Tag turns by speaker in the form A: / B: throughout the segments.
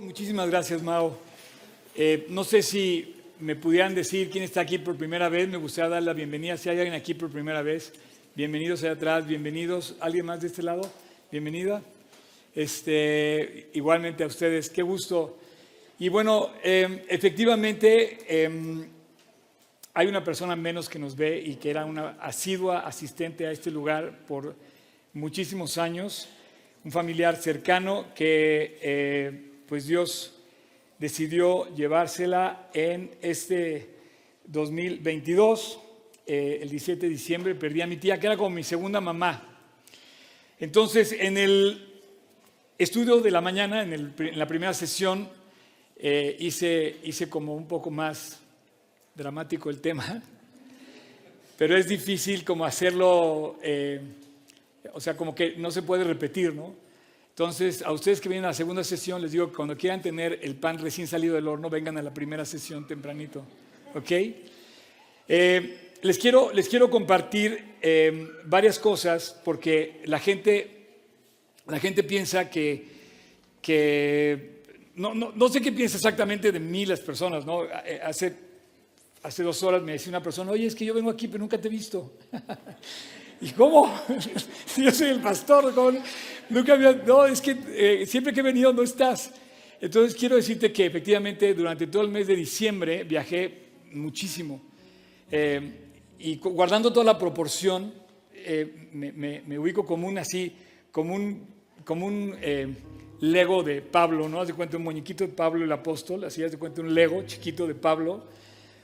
A: muchísimas gracias, Mao. Eh, no sé si me pudieran decir quién está aquí por primera vez. Me gustaría dar la bienvenida. Si hay alguien aquí por primera vez, bienvenidos allá atrás, bienvenidos. ¿Alguien más de este lado? Bienvenida. Este, igualmente a ustedes, qué gusto. Y bueno, em, efectivamente, em, hay una persona menos que nos ve y que era una asidua asistente a este lugar por muchísimos años, un familiar cercano que eh, pues Dios decidió llevársela en este 2022, eh, el 17 de diciembre, perdí a mi tía, que era como mi segunda mamá. Entonces, en el estudio de la mañana, en, la primera sesión, eh, hice, hice como un poco más dramático el tema, pero es difícil como hacerlo, eh, o sea, como que no se puede repetir, ¿no? Entonces, a ustedes que vienen a la segunda sesión, les digo que cuando quieran tener el pan recién salido del horno, vengan a la primera sesión tempranito. ¿Ok? Eh, les, quiero, les quiero compartir eh, varias cosas porque la gente, la gente piensa que, que no, no, no, sé qué piensa exactamente de mí las personas. ¿no? Eh, hace, hace dos horas me decía una persona, oye, es que yo vengo aquí, pero nunca te he visto. ¿Y cómo? yo soy el pastor, nunca había, no, es que eh, siempre que he venido no estás. Entonces quiero decirte que efectivamente durante todo el mes de diciembre viajé muchísimo. Eh, y guardando toda la proporción, eh, me, ubico como un así, como un, como un Lego de Pablo, ¿no? Haz de cuenta un muñequito de Pablo el apóstol, así haz de cuenta un Lego chiquito de Pablo,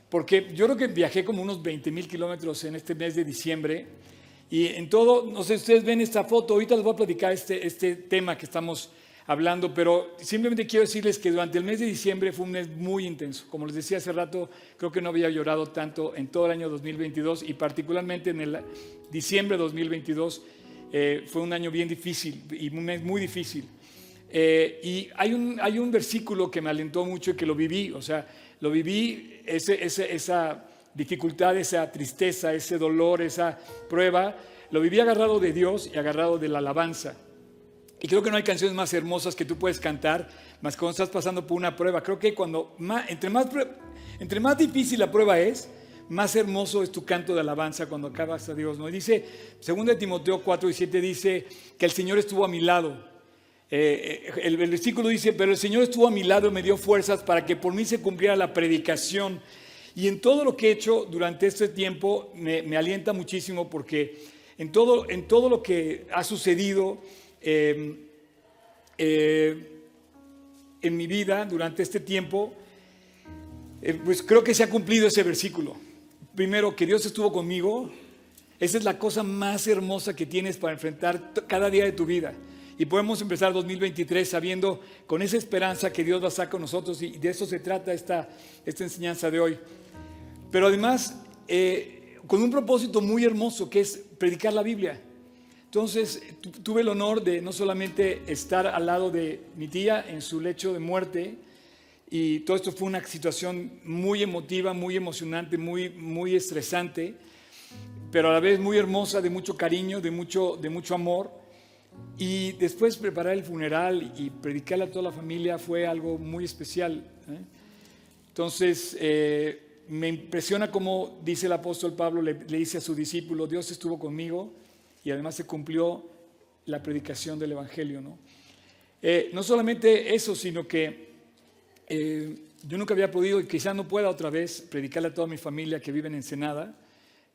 A: porque yo creo que viajé como unos 20 mil kilómetros en este mes de diciembre y en todo, no sé si ustedes ven esta foto, ahorita les voy a platicar este, este tema que estamos hablando, pero simplemente quiero decirles que durante el mes de diciembre fue un mes muy intenso. Como les decía hace rato, creo que no había llorado tanto en todo el año 2022 y particularmente en el diciembre de 2022 eh, fue un año bien difícil y un mes muy difícil. Eh, y hay un, hay un versículo que me alentó mucho y que lo viví, o sea, lo viví, ese, ese, esa dificultad, esa tristeza, ese dolor, esa prueba, lo viví agarrado de Dios y agarrado de la alabanza. Y creo que no hay canciones más hermosas que tú puedes cantar, más cuando estás pasando por una prueba. Creo que cuando entre, más, entre más difícil la prueba es, más hermoso es tu canto de alabanza cuando acabas a Dios. ¿no? dice, 2 Timoteo 4 y 7 dice que el Señor estuvo a mi lado. Eh, eh, el, el versículo dice, pero el Señor estuvo a mi lado y me dio fuerzas para que por mí se cumpliera la predicación y en todo lo que he hecho durante este tiempo me, alienta muchísimo porque en todo, en todo lo que ha sucedido em, eh, en mi vida durante este tiempo, eh, pues creo que se ha cumplido ese versículo. Primero, que Dios estuvo conmigo. Esa es la cosa más hermosa que tienes para enfrentar cada día de tu vida. Y podemos empezar 2023 sabiendo con esa esperanza que Dios va a estar con nosotros y de eso se trata esta, esta enseñanza de hoy. Pero además, eh, con un propósito muy hermoso que es predicar la Biblia. Entonces, tuve el honor de no solamente estar al lado de mi tía en su lecho de muerte, y todo esto fue una situación muy emotiva, muy emocionante, muy, muy estresante, pero a la vez muy hermosa, de mucho cariño, de mucho, de mucho amor. Y después preparar el funeral y predicarle a toda la familia fue algo muy especial. ¿eh? Entonces, eh, me impresiona cómo dice el apóstol Pablo, le, dice a su discípulo, Dios estuvo conmigo y además se cumplió la predicación del Evangelio. No, eh, no solamente eso, sino que eh, yo nunca había podido y quizá no pueda otra vez predicarle a toda mi familia que vive en Ensenada.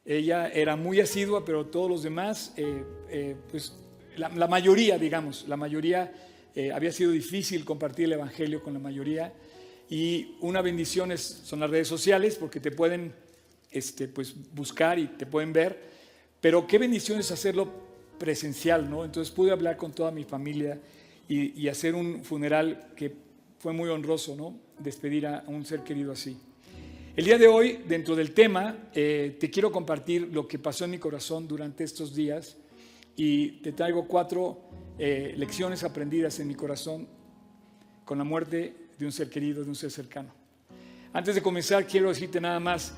A: Ella era muy asidua, pero todos los demás, eh, pues la, la, mayoría, digamos, la mayoría había sido difícil compartir el Evangelio con la mayoría. Y una bendición es, son las redes sociales porque te pueden este, pues, buscar y te pueden ver. Pero qué bendición es hacerlo presencial, ¿no? Entonces pude hablar con toda mi familia y, hacer un funeral que fue muy honroso, ¿no? Despedir a, un ser querido así. El día de hoy, dentro del tema, eh, te quiero compartir lo que pasó en mi corazón durante estos días y te traigo cuatro eh, lecciones aprendidas en mi corazón con la muerte de un ser querido, de un ser cercano. Antes de comenzar, quiero decirte nada más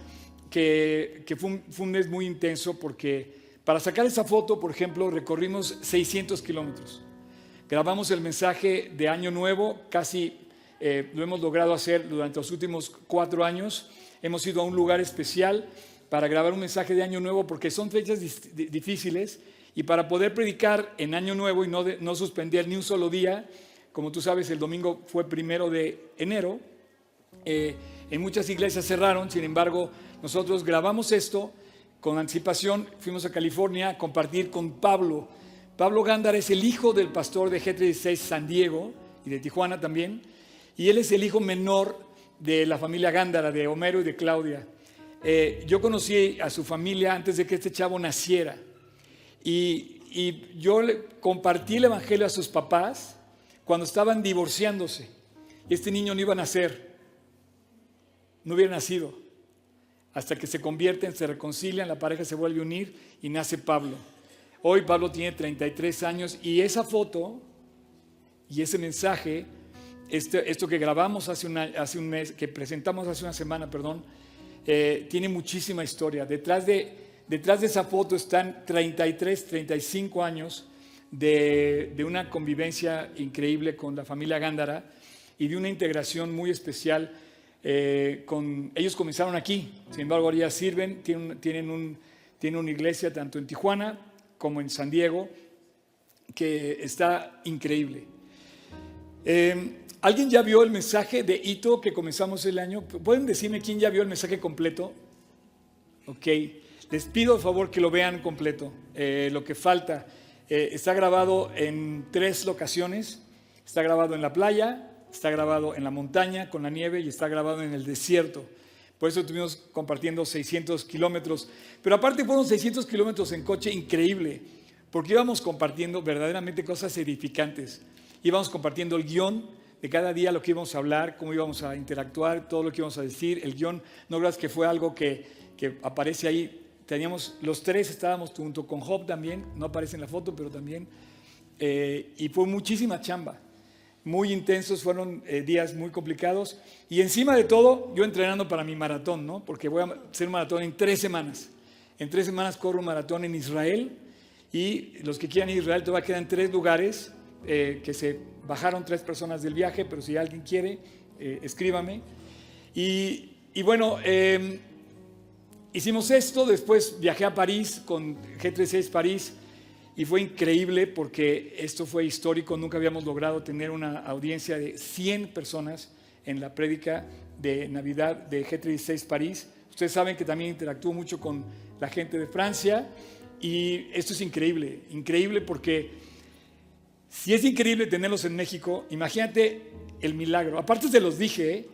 A: que, fue, un, mes muy intenso porque para sacar esa foto, por ejemplo, recorrimos 600 kilómetros. Grabamos el mensaje de Año Nuevo casi eh, lo hemos logrado hacer durante los últimos cuatro años. Hemos ido a un lugar especial para grabar un mensaje de Año Nuevo porque son fechas difíciles y para poder predicar en Año Nuevo y no, no suspender ni un solo día, como tú sabes, el domingo fue primero de enero, eh, en muchas iglesias cerraron, sin embargo, nosotros grabamos esto con anticipación, fuimos a California a compartir con Pablo. Pablo Gándara es el hijo del pastor de G36 San Diego y de Tijuana también, y él es el hijo menor de la familia Gándara, de Homero y de Claudia. Eh, yo conocí a su familia antes de que este chavo naciera. Y, yo le compartí el Evangelio a sus papás cuando estaban divorciándose. Este niño no iba a nacer, no hubiera nacido. Hasta que se convierten, se reconcilian, la pareja se vuelve a unir y nace Pablo. Hoy Pablo tiene 33 años y esa foto y ese mensaje, este, esto que grabamos hace, hace un mes, que presentamos hace una semana, perdón, eh, tiene muchísima historia. Detrás de, Detrás de esa foto están 33, 35 años de, una convivencia increíble con la familia Gándara y de una integración muy especial. Eh, con, ellos comenzaron aquí, sin embargo ahora ya sirven, tienen, tienen, un, una iglesia tanto en Tijuana como en San Diego, que está increíble. Eh, ¿Alguien ya vio el mensaje de Ito que comenzamos el año? ¿Pueden decirme quién ya vio el mensaje completo? Ok. Les pido por favor que lo vean completo, eh, lo que falta. Eh, está grabado en tres locaciones. Está grabado en la playa, está grabado en la montaña con la nieve y está grabado en el desierto. Por eso estuvimos compartiendo 600 kilómetros. Pero aparte fueron 600 kilómetros en coche increíble, porque íbamos compartiendo verdaderamente cosas edificantes. Íbamos compartiendo el guion de cada día, lo que íbamos a hablar, cómo íbamos a interactuar, todo lo que íbamos a decir. El guion, no creas que fue algo que, que aparece ahí teníamos, los tres estábamos junto con Job también, no aparece en la foto, pero también, eh, y fue muchísima chamba, muy intensos, fueron eh, días muy complicados, y encima de todo, yo entrenando para mi maratón, ¿no? Porque voy a hacer un maratón en tres semanas. En tres semanas corro un maratón en Israel, y los que quieran ir a Israel todavía quedan tres lugares, eh, que se bajaron tres personas del viaje, pero si alguien quiere, escríbame. Y, y bueno, em, Hicimos esto, después viajé a París con G36 París y fue increíble porque esto fue histórico, nunca habíamos logrado tener una audiencia de 100 personas en la prédica de Navidad de G36 París. Ustedes saben que también interactúo mucho con la gente de Francia y esto es increíble, increíble porque si es increíble tenerlos en México, imagínate el milagro. Aparte se los dije,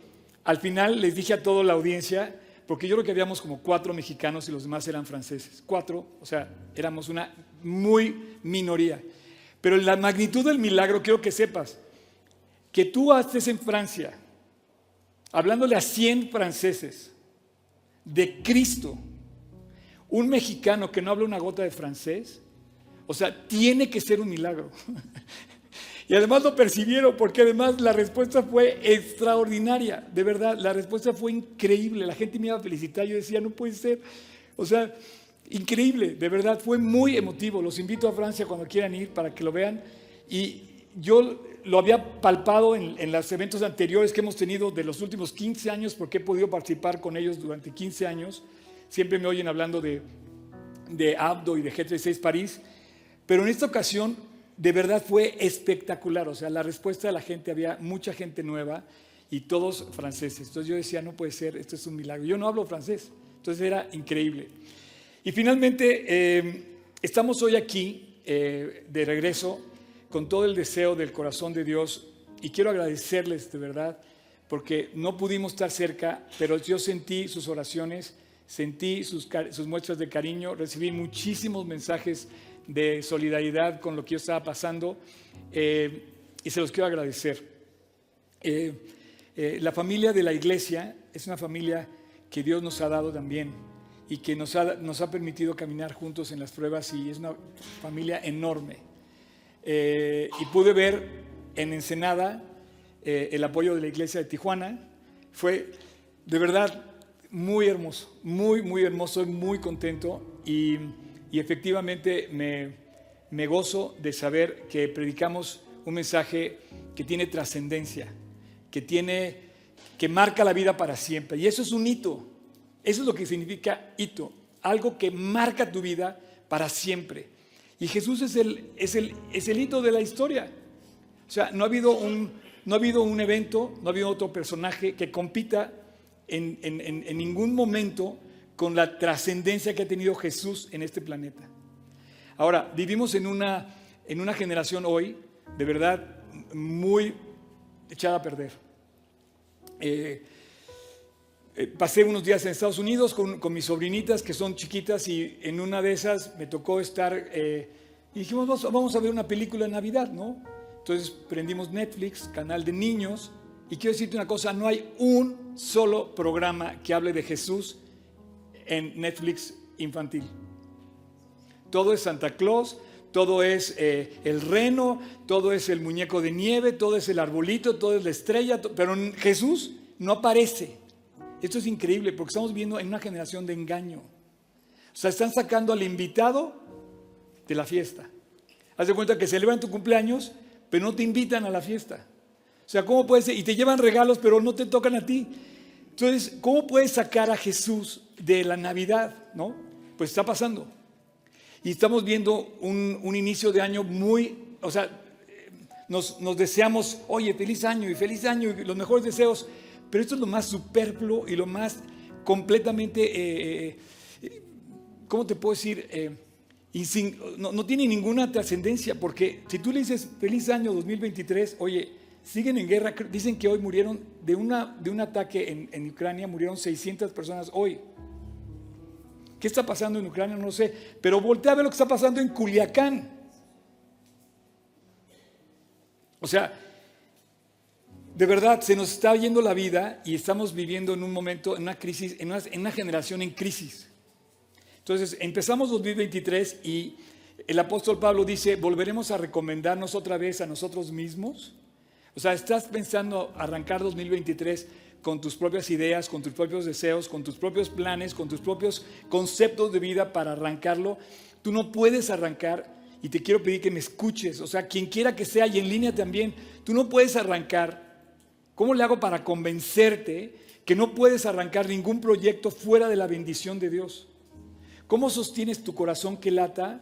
A: al final les dije a toda la audiencia, porque yo creo que habíamos como cuatro mexicanos y los demás eran franceses. Cuatro, o sea, éramos una muy minoría. Pero la magnitud del milagro, quiero que sepas, que tú haces en Francia, hablándole a 100 franceses de Cristo, un mexicano que no habla una gota de francés, o sea, tiene que ser un milagro. Y además lo percibieron porque además la respuesta fue extraordinaria, de verdad, la respuesta fue increíble. La gente me iba a felicitar, yo decía, no puede ser. O sea, increíble, de verdad, fue muy emotivo. Los invito a Francia cuando quieran ir para que lo vean. Y yo lo había palpado en, los eventos anteriores que hemos tenido de los últimos 15 años, porque he podido participar con ellos durante 15 años. Siempre me oyen hablando de, de Abdo y de G36 París. Pero en esta ocasión de verdad fue espectacular. O sea, la respuesta de la gente, había mucha gente nueva y todos franceses. Entonces yo decía, no puede ser, esto es un milagro. Yo no hablo francés, entonces era increíble. Y finalmente, em, estamos hoy aquí eh, de regreso con todo el deseo del corazón de Dios y quiero agradecerles de verdad porque no pudimos estar cerca, pero yo sentí sus oraciones, sentí sus, sus muestras de cariño, recibí muchísimos mensajes de solidaridad con lo que yo estaba pasando eh, y se los quiero agradecer. Eh, eh, la familia de la iglesia es una familia que Dios nos ha dado también y que nos ha, nos ha permitido caminar juntos en las pruebas y es una familia enorme. y pude ver en Ensenada el apoyo de la iglesia de Tijuana. Fue de verdad muy hermoso, muy, muy hermoso, muy contento y y efectivamente me, gozo de saber que predicamos un mensaje que tiene trascendencia, que tiene, que marca la vida para siempre. Y eso es un hito. Eso es lo que significa hito. Algo que marca tu vida para siempre. Y Jesús es el, es el, es el hito de la historia. O sea, no ha, habido un, no ha habido un evento, no ha habido otro personaje que compita en, en ningún momento con la trascendencia que ha tenido Jesús en este planeta. Ahora, vivimos en una, en una generación hoy, de verdad, muy echada a perder. Eh, eh, pasé unos días en Estados Unidos con, mis sobrinitas que son chiquitas y en una de esas me tocó estar eh, y dijimos, vamos, a ver una película de Navidad, ¿no? Entonces prendimos Netflix, canal de niños, y quiero decirte una cosa, no hay un solo programa que hable de Jesús en Netflix infantil. Todo es Santa Claus, todo es eh, el reno, todo es el muñeco de nieve, todo es el arbolito, todo es la estrella, pero Jesús no aparece. Esto es increíble porque estamos viviendo en una generación de engaño. O sea, están sacando al invitado de la fiesta. Haz de cuenta que celebran tu cumpleaños, pero no te invitan a la fiesta. O sea, ¿cómo puede ser? Y te llevan regalos, pero no te tocan a ti. Entonces, ¿cómo puedes sacar a Jesús de la Navidad? ¿No? Pues está pasando. Y estamos viendo un, inicio de año muy, o sea, nos, deseamos, oye, feliz año y feliz año y los mejores deseos, pero esto es lo más superfluo y lo más completamente, eh, eh, ¿cómo te puedo decir? Eh, no, no, tiene ninguna trascendencia, porque si tú le dices feliz año 2023, oye, siguen en guerra. Dicen que hoy murieron de, una, de un ataque en, Ucrania, murieron 600 personas hoy. ¿Qué está pasando en Ucrania? No sé. Pero voltea a ver lo que está pasando en Culiacán. O sea, de verdad, se nos está yendo la vida y estamos viviendo en un momento, en una crisis, en una, en una generación en crisis. Entonces, empezamos 2023 y el apóstol Pablo dice, volveremos a recomendarnos otra vez a nosotros mismos o sea, estás pensando arrancar 2023 con tus propias ideas, con tus propios deseos, con tus propios planes, con tus propios conceptos de vida para arrancarlo. Tú no puedes arrancar y te quiero pedir que me escuches. O sea, quien quiera que sea y en línea también, tú no puedes arrancar. ¿Cómo le hago para convencerte que no puedes arrancar ningún proyecto fuera de la bendición de Dios? ¿Cómo sostienes tu corazón que lata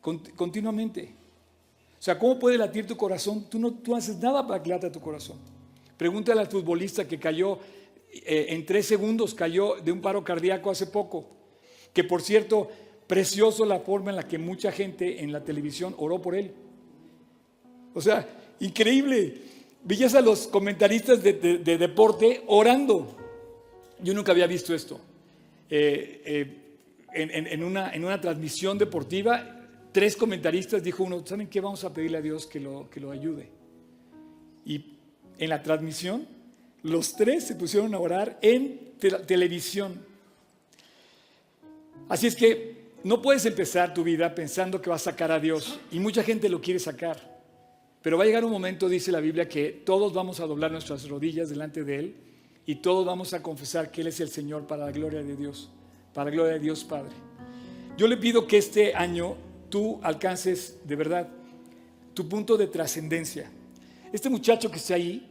A: continuamente? O sea, ¿cómo puede latir tu corazón? Tú no tú haces nada para que lata tu corazón. Pregúntale al futbolista que cayó eh, en tres segundos, cayó de un paro cardíaco hace poco. Que por cierto, precioso la forma en la que mucha gente en la televisión oró por él. O sea, increíble. Veías a los comentaristas de, deporte orando. Yo nunca había visto esto. Eh, eh, en, una, en una transmisión deportiva tres comentaristas, dijo uno, ¿saben qué? Vamos a pedirle a Dios que lo, que lo ayude. Y en la transmisión, los tres se pusieron a orar en televisión. Así es que no puedes empezar tu vida pensando que vas a sacar a Dios. Y mucha gente lo quiere sacar. Pero va a llegar un momento, dice la Biblia, que todos vamos a doblar nuestras rodillas delante de Él y todos vamos a confesar que Él es el Señor para la gloria de Dios, para la gloria de Dios Padre. Yo le pido que este año tú alcances de verdad tu punto de trascendencia. Este muchacho que está ahí,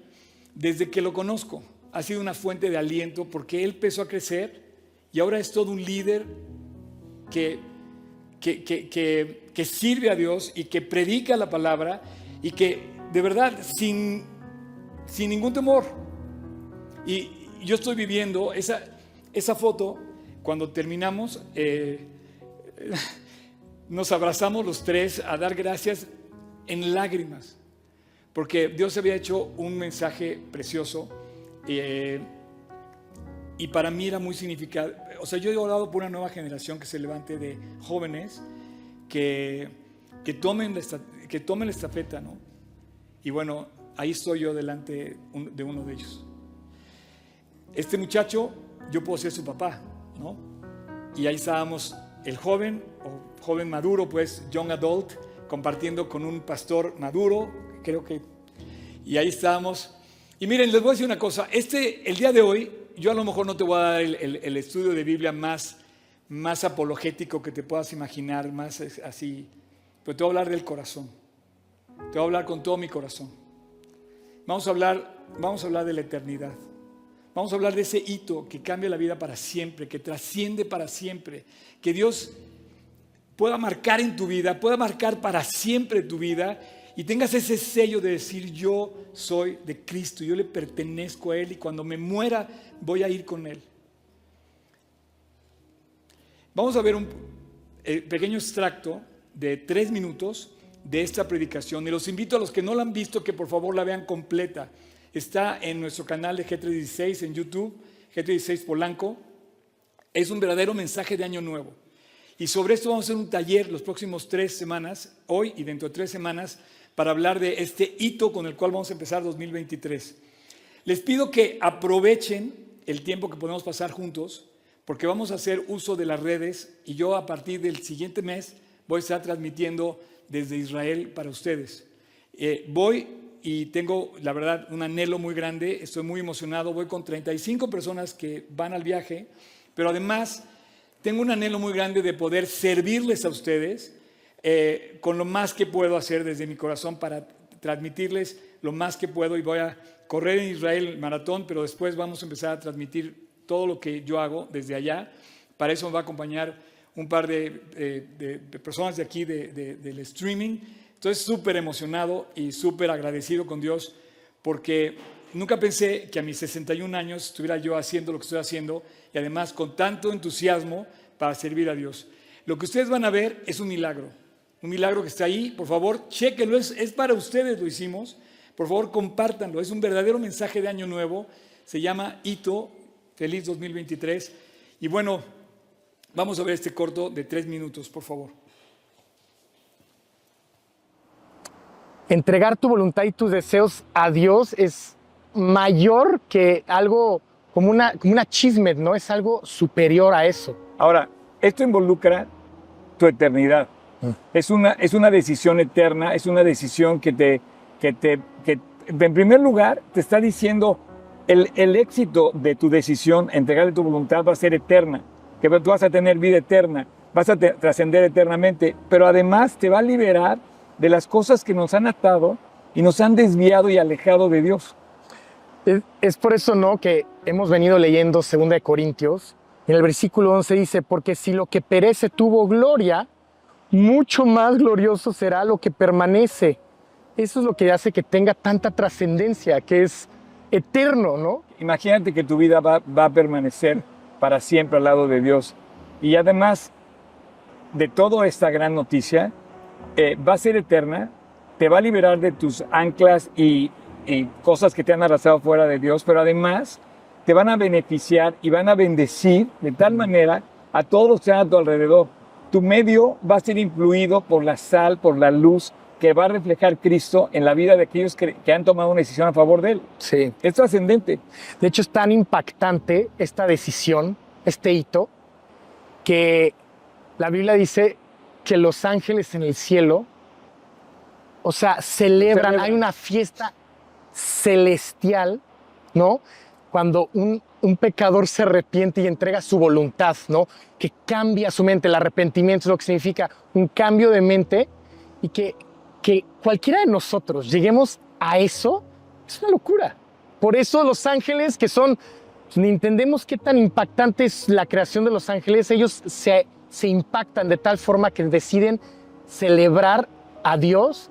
A: desde que lo conozco, ha sido una fuente de aliento porque él empezó a crecer y ahora es todo un líder que, que, sirve a Dios y que predica la palabra y que de verdad sin, sin ningún temor. Y yo estoy viviendo esa, esa foto cuando terminamos. Eh, nos abrazamos los tres a dar gracias en lágrimas, porque Dios había hecho un mensaje precioso eh, y para mí era muy significativo. O sea, yo he orado por una nueva generación que se levante de jóvenes que, que, tomen, la, que tomen la estafeta, ¿no? Y bueno, ahí estoy yo delante de uno de ellos. Este muchacho, yo puedo ser su papá, ¿no? Y ahí estábamos el joven o joven maduro, pues young adult, compartiendo con un pastor maduro, creo que, y ahí estábamos. Y miren, les voy a decir una cosa, este, el día de hoy, yo a lo mejor no te voy a dar el, estudio de Biblia más, más apologético que te puedas imaginar, más así, pero te voy a hablar del corazón, te voy a hablar con todo mi corazón. Vamos a hablar vamos a hablar de la eternidad. Vamos a hablar de ese hito que cambia la vida para siempre, que trasciende para siempre, que Dios pueda marcar en tu vida, pueda marcar para siempre tu vida y tengas ese sello de decir yo soy de Cristo, yo le pertenezco a Él y cuando me muera voy a ir con Él. Vamos a ver un eh, pequeño extracto de tres minutos de esta predicación y los invito a los que no la han visto que por favor la vean completa. Está en nuestro canal de G316 en YouTube, G316 Polanco. Es un verdadero mensaje de año nuevo. Y sobre esto vamos a hacer un taller los próximos tres semanas, hoy y dentro de tres semanas, para hablar de este hito con el cual vamos a empezar 2023. Les pido que aprovechen el tiempo que podemos pasar juntos, porque vamos a hacer uso de las redes y yo a partir del siguiente mes voy a estar transmitiendo desde Israel para ustedes. Eh, voy y tengo, la verdad, un anhelo muy grande, estoy muy emocionado, voy con 35 personas que van al viaje, pero además tengo un anhelo muy grande de poder servirles a ustedes eh, con lo más que puedo hacer desde mi corazón para transmitirles lo más que puedo y voy a correr en Israel el maratón, pero después vamos a empezar a transmitir todo lo que yo hago desde allá. Para eso me va a acompañar un par de, personas de aquí del streaming. Entonces súper emocionado y súper agradecido con Dios porque nunca pensé que a mis 61 años estuviera yo haciendo lo que estoy haciendo y además con tanto entusiasmo para servir a Dios. Lo que ustedes van a ver es un milagro un milagro que está ahí. Por favor, chequenlo, es, es para ustedes lo hicimos. Por favor, compártanlo. Es un verdadero mensaje de Año Nuevo. Se llama Hito, feliz 2023. Y bueno, vamos a ver este corto de tres minutos, por favor.
B: Entregar tu voluntad y tus deseos a Dios es mayor que algo como una, como una chismet, ¿no? Es algo superior a eso.
A: Ahora, esto involucra tu eternidad. Es una, es una decisión eterna, es una decisión que te, que te, que en primer lugar, te está diciendo el, el éxito de tu decisión, entregarle tu voluntad va a ser eterna, que tú vas a tener vida eterna, vas a trascender eternamente, pero además te va a liberar de las cosas que nos han atado y nos han desviado y alejado de Dios.
B: Es, es por eso, ¿no?, que hemos venido leyendo 2 Corintios, en el versículo 11 dice, porque si lo que perece tuvo gloria, mucho más glorioso será lo que permanece. Eso es lo que hace que tenga tanta trascendencia, que es eterno, ¿no?
A: Imagínate que tu vida va, a permanecer para siempre al lado de Dios. Y además de toda esta gran noticia, eh, va a ser eterna, te va a liberar de tus anclas y, y cosas que te han arrasado fuera de Dios, pero además te van a beneficiar y van a bendecir de tal manera a todos los que están a tu alrededor tu medio va a ser influido por la sal, por la luz que va a reflejar Cristo en la vida de aquellos que, han tomado una decisión a favor de Él.
B: Sí.
A: Es trascendente.
B: De hecho, es tan impactante esta decisión, este hito, que la Biblia dice que los ángeles en el cielo, o sea, celebran, hay una fiesta celestial, ¿no? Cuando un un pecador se arrepiente y entrega su voluntad, ¿no? Que cambia su mente. El arrepentimiento es lo que significa un cambio de mente y que, que cualquiera de nosotros lleguemos a eso es una locura. Por eso los ángeles, que son, ni entendemos qué tan impactante es la creación de los ángeles, ellos se, se impactan de tal forma que deciden celebrar a Dios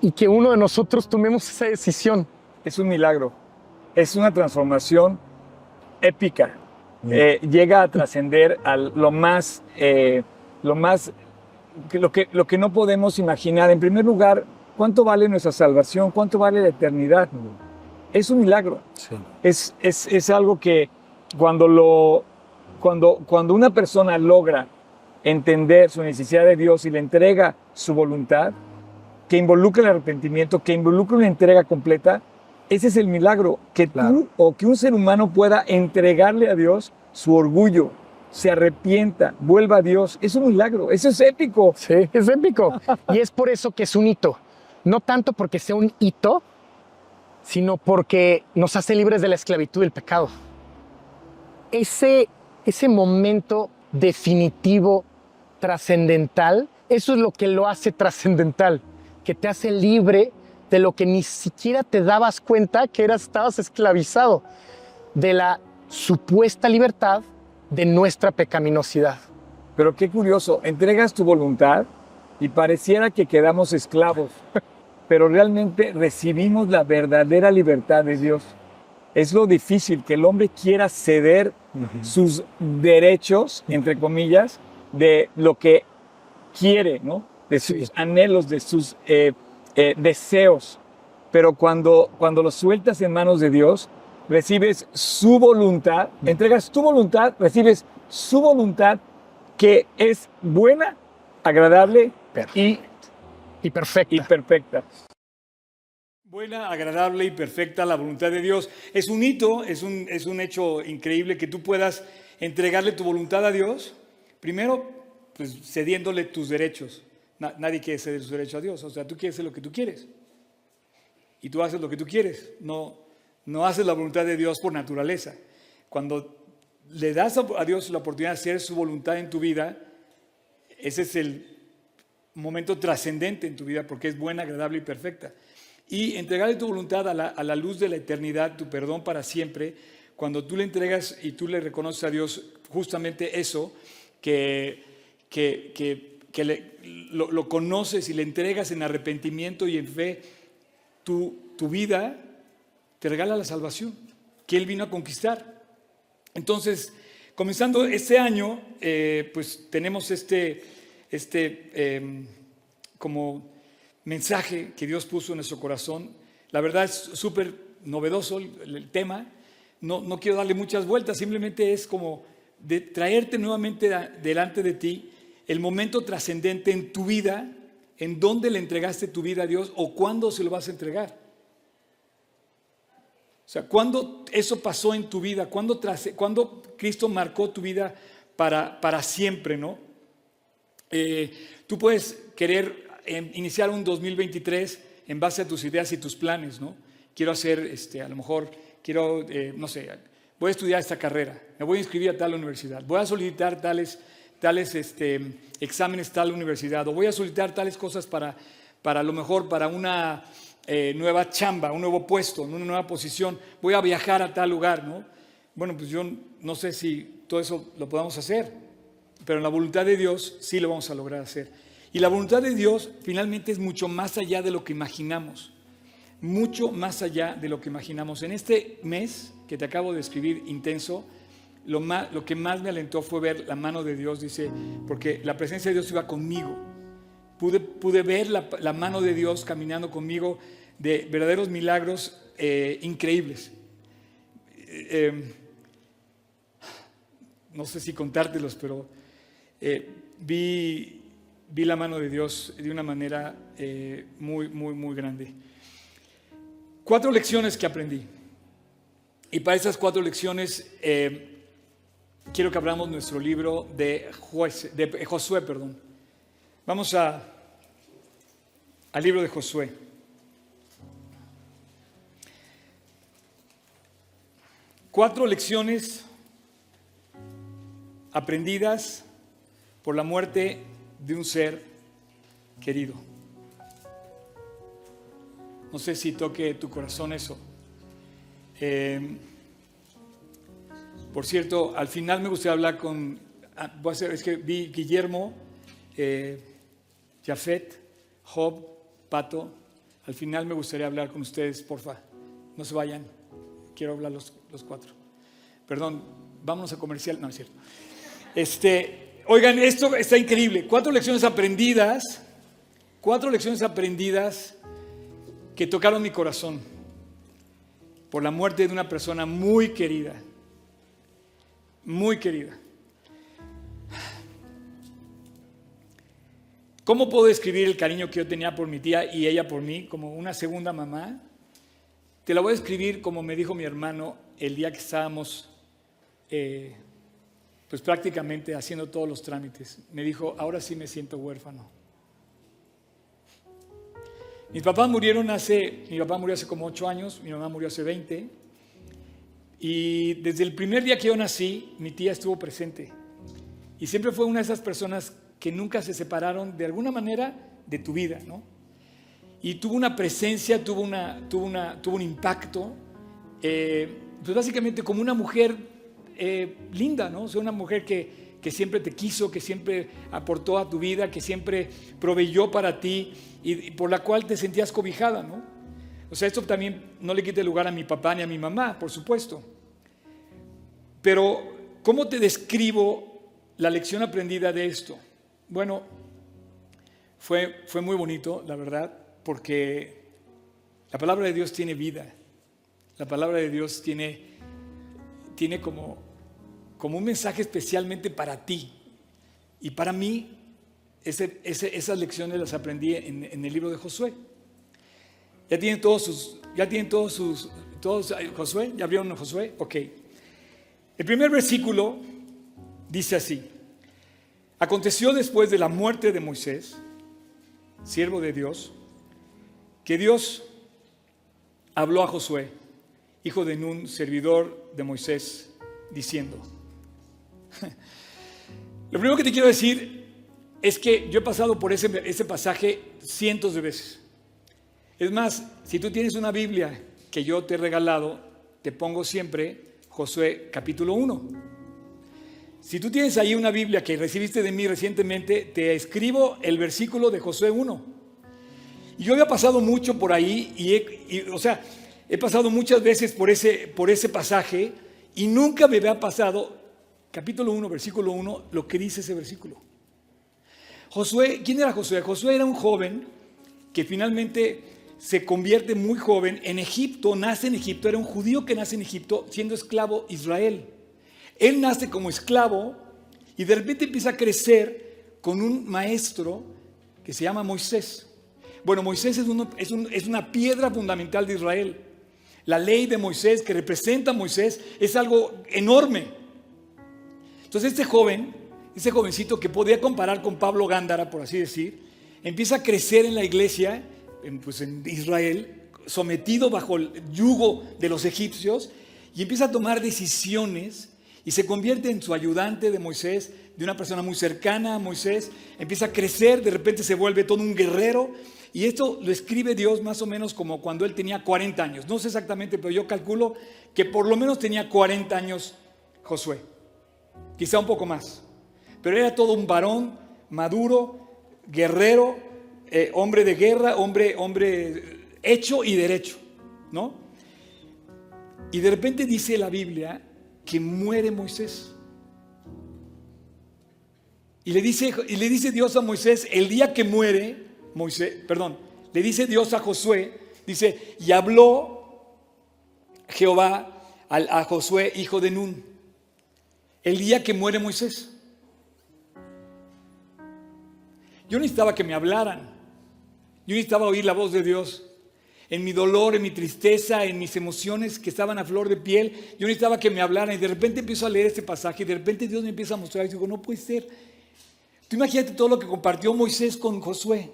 B: y que uno de nosotros tomemos esa decisión.
A: Es un milagro, es una transformación épica. Eh, llega a trascender a lo más, eh, lo más, lo que, lo que no podemos imaginar. En primer lugar, ¿cuánto vale nuestra salvación? ¿Cuánto vale la eternidad? Es un milagro. Es, es, es, algo que cuando, lo, cuando, cuando una persona logra entender su necesidad de Dios y le entrega su voluntad, que involucra el arrepentimiento, que involucra una entrega completa, ese es el milagro, que tú o que un ser humano pueda entregarle a Dios su orgullo, se arrepienta, vuelva a Dios. Es un milagro, eso es épico.
B: Sí, es épico. y es por eso que es un hito. No tanto porque sea un hito, sino porque nos hace libres de la esclavitud del pecado. Ese, ese momento definitivo, trascendental, eso es lo que lo hace trascendental, que te hace libre de lo que ni siquiera te dabas cuenta que eras, estabas esclavizado, de la supuesta libertad de nuestra pecaminosidad.
A: Pero qué curioso, entregas tu voluntad y pareciera que quedamos esclavos, pero realmente recibimos la verdadera libertad de Dios. Es lo difícil, que el hombre quiera ceder sus derechos, entre comillas, de lo que quiere, ¿no? De sus anhelos, de sus eh, eh, deseos. Pero cuando, cuando los sueltas en manos de Dios, recibes su voluntad, entregas tu voluntad, recibes su voluntad que es buena, agradable y,
B: y perfecta.
A: Y perfecta. Buena, agradable y perfecta la voluntad de Dios. Es un hito, es un, es un hecho increíble que tú puedas entregarle tu voluntad a Dios. Primero, pues cediéndole tus derechos. nadie quiere ceder sus derechos a Dios. O sea, tú quieres hacer lo que tú quieres. Y tú haces lo que tú quieres. No, no haces la voluntad de Dios por naturaleza. Cuando le das a Dios la oportunidad de hacer su voluntad en tu vida, ese es el momento trascendente en tu vida porque es buena, agradable y perfecta. Y entregarle tu voluntad a la, luz de la eternidad, tu perdón para siempre, cuando tú le entregas y tú le reconoces a Dios justamente eso, que, que, lo, lo, conoces y le entregas en arrepentimiento y en fe, tu, tu vida te regala la salvación que Él vino a conquistar. Entonces, comenzando este año, eh, pues tenemos este, este em, como mensaje que Dios puso en nuestro corazón. La verdad es súper novedoso el, tema. No, no, quiero darle muchas vueltas, simplemente es como de traerte nuevamente delante de ti el momento trascendente en tu vida, en dónde le entregaste tu vida a Dios o cuándo se lo vas a entregar. O sea, ¿cuándo eso pasó en tu vida? ¿Cuándo, Cristo marcó tu vida para, para siempre, no? Eh, tú puedes querer em, iniciar un 2023 en base a tus ideas y tus planes, ¿no? Quiero hacer, este, a lo mejor, quiero, eh, no sé, voy a estudiar esta carrera, me voy a inscribir a tal universidad, voy a solicitar tales, tales este, exámenes tal universidad, o voy a solicitar tales cosas para, para a lo mejor para una eh, nueva chamba, un nuevo puesto, una nueva posición, voy a viajar a tal lugar, ¿no? Bueno, pues yo no sé si todo eso lo podamos hacer, pero en la voluntad de Dios sí lo vamos a lograr hacer. Y la voluntad de Dios finalmente es mucho más allá de lo que imaginamos, mucho más allá de lo que imaginamos. En este mes que te acabo de escribir, intenso, lo, más, lo que más me alentó fue ver la mano de Dios, dice, porque la presencia de Dios iba conmigo. Pude, pude ver la, la mano de Dios caminando conmigo de verdaderos milagros eh, increíbles. Eh, em, no sé si contártelos, pero eh, vi, vi, la mano de Dios de una manera muy, muy, muy grande. Cuatro lecciones que aprendí. Y para esas cuatro lecciones quiero que abramos nuestro libro de, de Josué. Perdón. Vamos a, al libro de Josué. Cuatro lecciones aprendidas por la muerte de un ser querido. No sé si toque tu corazón eso. Em, por cierto, al final me gustaría hablar con, ah, voy a hacer, es que vi Guillermo, eh, Jafet, Job, Pato. Al final me gustaría hablar con ustedes, porfa. No se vayan. Quiero hablar los los cuatro. Perdón, vámonos a comercial. No, es cierto. Este, oigan, esto está increíble. Cuatro lecciones aprendidas, cuatro lecciones aprendidas que tocaron mi corazón por la muerte de una persona muy querida, muy querida. ¿Cómo puedo describir el cariño que yo tenía por mi tía y ella por mí como una segunda mamá? Te la voy a escribir como me dijo mi hermano el día que estábamos, eh, pues prácticamente haciendo todos los trámites. Me dijo, ahora sí me siento huérfano. Mis papás murieron hace, mi papá murió hace como ocho años, mi mamá murió hace 20. Y desde el primer día que yo nací, mi tía estuvo presente. Y siempre fue una de esas personas que nunca se separaron de alguna manera de tu vida, ¿no? y tuvo una presencia, tuvo, una, tuvo, una, tuvo un impacto, eh, pues básicamente como una mujer eh, linda, ¿no? O sea, una mujer que, que siempre te quiso, que siempre aportó a tu vida, que siempre proveyó para ti y, por la cual te sentías cobijada, ¿no? O sea, esto también no le quite lugar a mi papá ni a mi mamá, por supuesto. Pero, ¿cómo te describo la lección aprendida de esto? Bueno, fue, fue muy bonito, la verdad, porque la palabra de Dios tiene vida. La palabra de Dios tiene, tiene como, como un mensaje especialmente para ti. Y para mí, esas lecciones las aprendí en, el libro de Josué. Ya tienen todos sus, ya tienen todos sus, todos, Josué, ¿ya abrieron Josué? Ok. El primer versículo dice así. Aconteció después de la muerte de Moisés, siervo de Dios, que Dios habló a Josué, hijo de Nun, servidor de Moisés, diciendo, lo primero que te quiero decir es que yo he pasado por ese, ese pasaje cientos de veces. Es más, si tú tienes una Biblia que yo te he regalado, te pongo siempre Josué capítulo 1. Si tú tienes ahí una Biblia que recibiste de mí recientemente, te escribo el versículo de Josué 1. Y yo había pasado mucho por ahí, y, o sea, he pasado muchas veces por ese, por ese pasaje y nunca me había pasado, capítulo 1, versículo 1, lo que dice ese versículo. Josué, ¿quién era Josué? Josué era un joven que finalmente se convierte muy joven en Egipto, nace en Egipto, era un judío que nace en Egipto siendo esclavo Israel. Él nace como esclavo y de repente empieza a crecer con un maestro que se llama Moisés. Bueno, Moisés es, una piedra fundamental de Israel. La ley de Moisés que representa a Moisés es algo enorme. Entonces este joven, este jovencito que podía comparar con Pablo Gándara, por así decir, empieza a crecer en la iglesia, en, pues en Israel, sometido bajo el yugo de los egipcios, y empieza a tomar decisiones y se convierte en su ayudante de Moisés, de una persona muy cercana a Moisés, empieza a crecer, de repente se vuelve todo un guerrero. Y esto lo escribe Dios más o menos como cuando él tenía 40 años. No sé exactamente, pero yo calculo que por lo menos tenía 40 años Josué. Quizá un poco más. Pero era todo un varón maduro, guerrero, eh, hombre de guerra, hombre, hombre hecho y derecho. ¿no? Y de repente dice la Biblia que muere Moisés. Y le dice, y le dice Dios a Moisés, el día que muere Moisés, perdón, le dice Dios a Josué, dice, y habló Jehová a, a Josué, hijo de Nun, el día que muere Moisés. Yo necesitaba que me hablaran, yo necesitaba oír la voz de Dios en mi dolor, en mi tristeza, en mis emociones que estaban a flor de piel. Yo necesitaba que me hablaran y de repente empiezo a leer este pasaje y de repente Dios me empieza a mostrar y digo, no puede ser. Tú imagínate todo lo que compartió Moisés con Josué.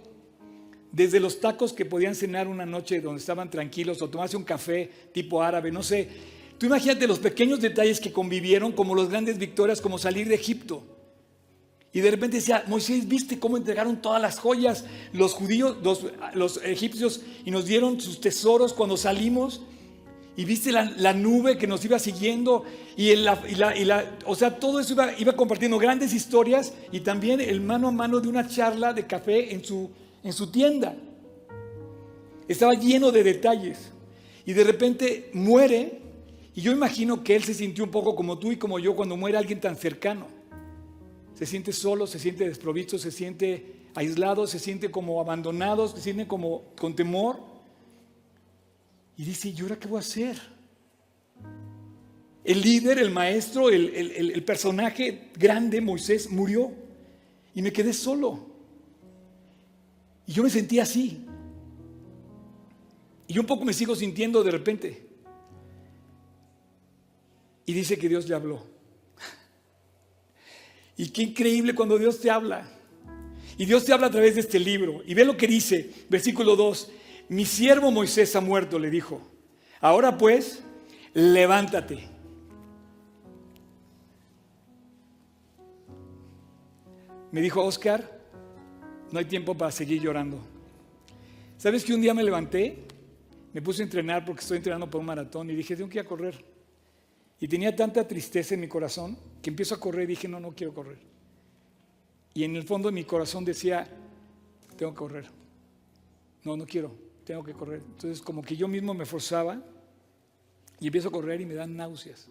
A: Desde los tacos que podían cenar una noche donde estaban tranquilos o tomarse un café tipo árabe, no sé. Tú imagínate los pequeños detalles que convivieron como las grandes victorias, como salir de Egipto. Y de repente decía, Moisés, ¿viste cómo entregaron todas las joyas los judíos, los, egipcios, y nos dieron sus tesoros cuando salimos? Y viste la, nube que nos iba siguiendo, y, la, o sea, todo eso iba, iba, compartiendo grandes historias y también el mano a mano de una charla de café en su, en su tienda. Estaba lleno de detalles. Y de repente muere, y yo imagino que él se sintió un poco como tú y como yo cuando muere alguien tan cercano se siente solo, se siente desprovisto, se siente aislado, se siente como abandonado, se siente como con temor. Y dice, ¿y ahora qué voy a hacer? El líder, el maestro, el, el personaje grande, Moisés, murió. Y me quedé solo. Y yo me sentí así. Y un poco me sigo sintiendo de repente. Y dice que Dios le habló. Y qué increíble cuando Dios te habla. Y Dios te habla a través de este libro. Y ve lo que dice, versículo 2. Mi siervo Moisés ha muerto, le dijo. Ahora pues, levántate. Me dijo Oscar, no hay tiempo para seguir llorando. ¿Sabes que un día me levanté? Me puse a entrenar porque estoy entrenando por un maratón y dije, tengo que ir a correr. Y tenía tanta tristeza en mi corazón que empiezo a correr y dije, no, no quiero correr. Y en el fondo de mi corazón decía, tengo que correr. No, no quiero, tengo que correr. Entonces como que yo mismo me forzaba y empiezo a correr y me dan náuseas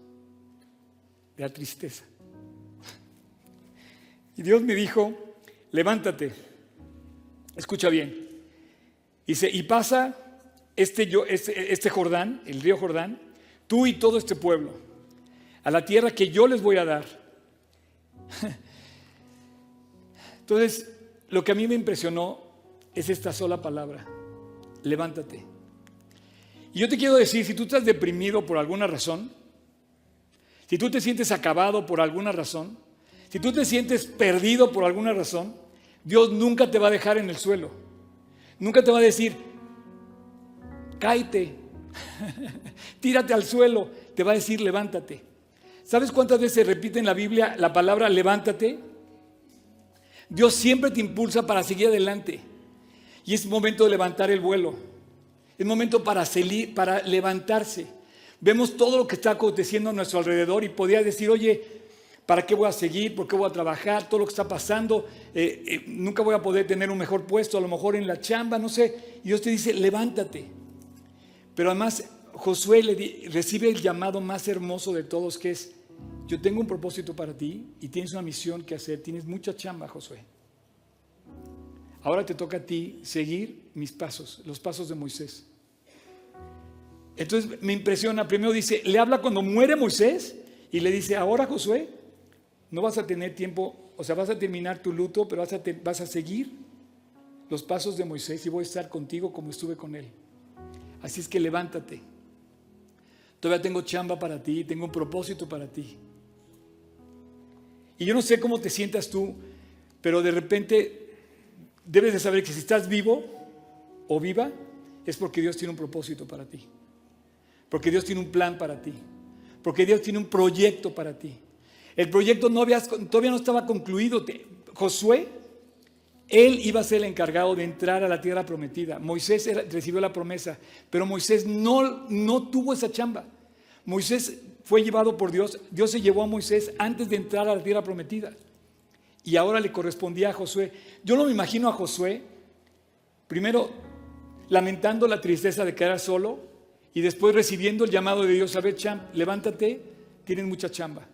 A: de la tristeza. Y Dios me dijo, levántate, escucha bien. Dice, y pasa este, este, este Jordán, el río Jordán, tú y todo este pueblo, a la tierra que yo les voy a dar. Entonces, lo que a mí me impresionó es esta sola palabra, levántate. Y yo te quiero decir, si tú estás deprimido por alguna razón, si tú te sientes acabado por alguna razón, si tú te sientes perdido por alguna razón, Dios nunca te va a dejar en el suelo. Nunca te va a decir, cáete, tírate al suelo. Te va a decir, levántate. ¿Sabes cuántas veces se repite en la Biblia la palabra levántate? Dios siempre te impulsa para seguir adelante. Y es momento de levantar el vuelo. Es momento para, salir, para levantarse. Vemos todo lo que está aconteciendo a nuestro alrededor y podría decir, oye, ¿para qué voy a seguir? ¿Por qué voy a trabajar? Todo lo que está pasando, eh, eh, nunca voy a poder tener un mejor puesto, a lo mejor en la chamba, no sé. Y Dios te dice, levántate. Pero además Josué le recibe el llamado más hermoso de todos, que es, yo tengo un propósito para ti y tienes una misión que hacer, tienes mucha chamba, Josué. Ahora te toca a ti seguir mis pasos, los pasos de Moisés. Entonces me impresiona, primero dice, le habla cuando muere Moisés y le dice, ahora Josué, no vas a tener tiempo, o sea, vas a terminar tu luto, pero vas a, vas a seguir los pasos de Moisés y voy a estar contigo como estuve con él. Así es que levántate. Todavía tengo chamba para ti, tengo un propósito para ti. Y yo no sé cómo te sientas tú, pero de repente debes de saber que si estás vivo o viva, es porque Dios tiene un propósito para ti. Porque Dios tiene un plan para ti. Porque Dios tiene un proyecto para ti. El proyecto no todavía no estaba concluido. Josué, él iba a ser el encargado de entrar a la tierra prometida. Moisés recibió la promesa, pero Moisés no, no tuvo esa chamba. Moisés fue llevado por Dios. Dios se llevó a Moisés antes de entrar a la tierra prometida. Y ahora le correspondía a Josué. Yo no me imagino a Josué, primero lamentando la tristeza de quedar solo y después recibiendo el llamado de Dios, a ver, champ, levántate, tienes mucha chamba.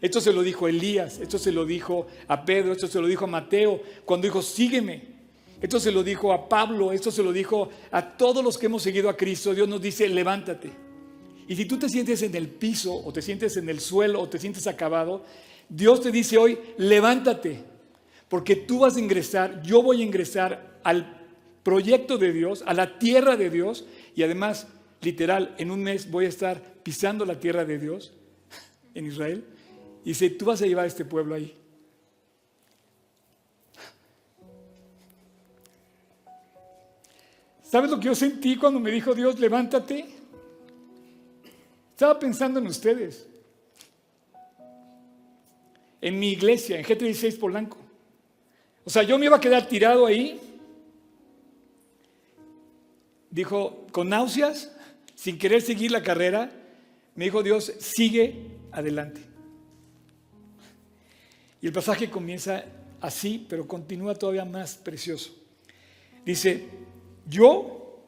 A: Esto se lo dijo a Elías, esto se lo dijo a Pedro, esto se lo dijo a Mateo, cuando dijo, sígueme. Esto se lo dijo a Pablo, esto se lo dijo a todos los que hemos seguido a Cristo. Dios nos dice, levántate. Y si tú te sientes en el piso o te sientes en el suelo o te sientes acabado, Dios te dice hoy, levántate, porque tú vas a ingresar, yo voy a ingresar al proyecto de Dios, a la tierra de Dios, y además, literal, en un mes voy a estar pisando la tierra de Dios en Israel, y dice, tú vas a llevar a este pueblo ahí. ¿Sabes lo que yo sentí cuando me dijo Dios, levántate? Estaba pensando en ustedes en mi iglesia, en G36 Polanco. O sea, yo me iba a quedar tirado ahí, dijo, con náuseas, sin querer seguir la carrera, me dijo Dios, sigue adelante. Y el pasaje comienza así, pero continúa todavía más precioso. Dice, yo,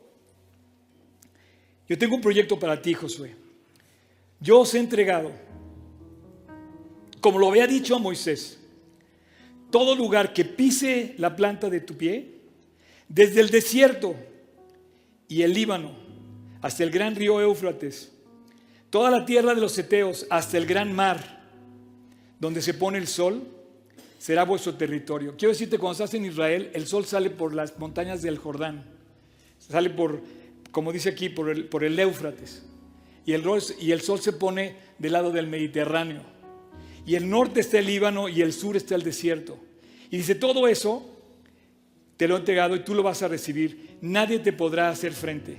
A: yo tengo un proyecto para ti, Josué. Yo os he entregado como lo había dicho a Moisés, todo lugar que pise la planta de tu pie, desde el desierto y el Líbano hasta el gran río Éufrates, toda la tierra de los Eteos hasta el gran mar, donde se pone el sol, será vuestro territorio. Quiero decirte, cuando estás en Israel, el sol sale por las montañas del Jordán, sale por, como dice aquí, por el, por el Éufrates, y el, sol se pone del lado del Mediterráneo y el norte está el Líbano y el sur está el desierto. Y dice, todo eso te lo he entregado y tú lo vas a recibir. Nadie te podrá hacer frente.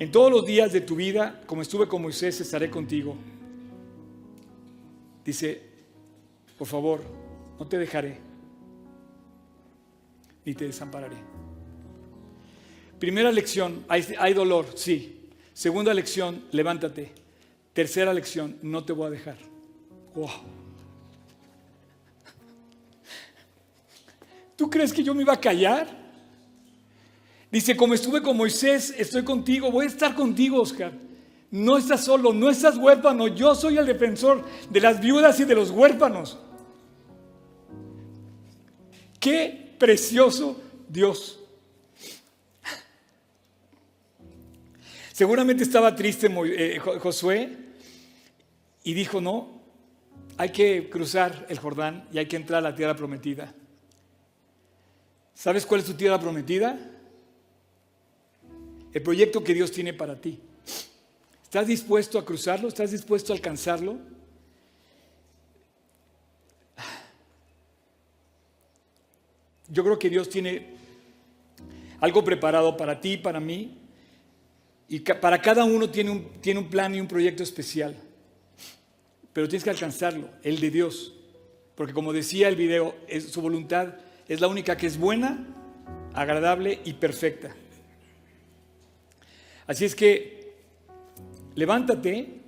A: En todos los días de tu vida, como estuve con Moisés, estaré contigo. Dice, por favor, no te dejaré, ni te desampararé. primera lección, hay, hay dolor, sí. Segunda lección, levántate. Tercera lección, no te voy a dejar. Wow. ¿Tú crees que yo me iba a callar? Dice, como estuve con Moisés, estoy contigo, voy a estar contigo, Oscar. No estás solo, no estás huérfano, yo soy el defensor de las viudas y de los huérfanos. Qué precioso Dios. Seguramente estaba triste eh, Josué y dijo, no, hay que cruzar el Jordán y hay que entrar a la tierra prometida. ¿Sabes cuál es tu tierra prometida? El proyecto que Dios tiene para ti. ¿Estás dispuesto a cruzarlo? ¿Estás dispuesto a alcanzarlo? Yo creo que Dios tiene algo preparado para ti, para mí, y para cada uno tiene un, tiene un plan y un proyecto especial. Pero tienes que alcanzarlo, el de Dios. Porque como decía el video, su voluntad es la única que es buena, agradable y perfecta. Así es que levántate,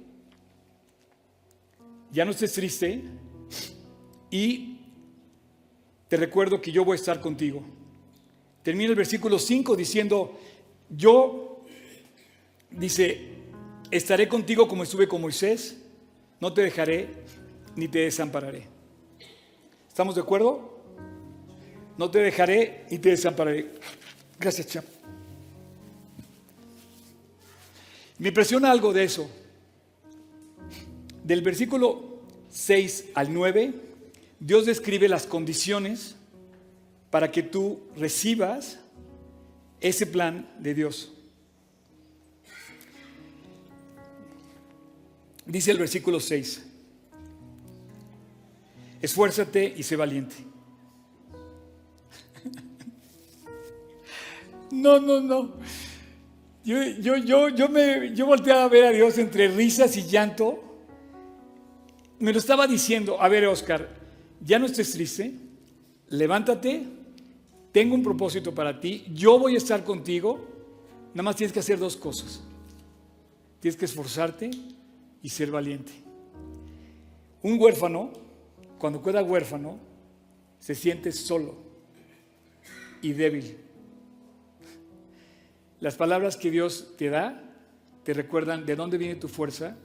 A: ya no estés triste y te recuerdo que yo voy a estar contigo. Termina el versículo 5 diciendo, yo, dice, estaré contigo como estuve con Moisés, no te dejaré ni te desampararé. ¿Estamos de acuerdo? No te dejaré y te desampararé. Gracias, Chap. Me impresiona algo de eso. Del versículo 6 al 9, Dios describe las condiciones para que tú recibas ese plan de Dios. Dice el versículo 6, esfuérzate y sé valiente. No, no, no. Yo, yo, yo, yo, me, yo volteaba a ver a Dios entre risas y llanto. Me lo estaba diciendo, a ver Oscar, ya no estés triste, levántate, tengo un propósito para ti, yo voy a estar contigo, nada más tienes que hacer dos cosas. Tienes que esforzarte y ser valiente. Un huérfano, cuando queda huérfano, se siente solo y débil. Las palabras que Dios te da te recuerdan de dónde viene tu fuerza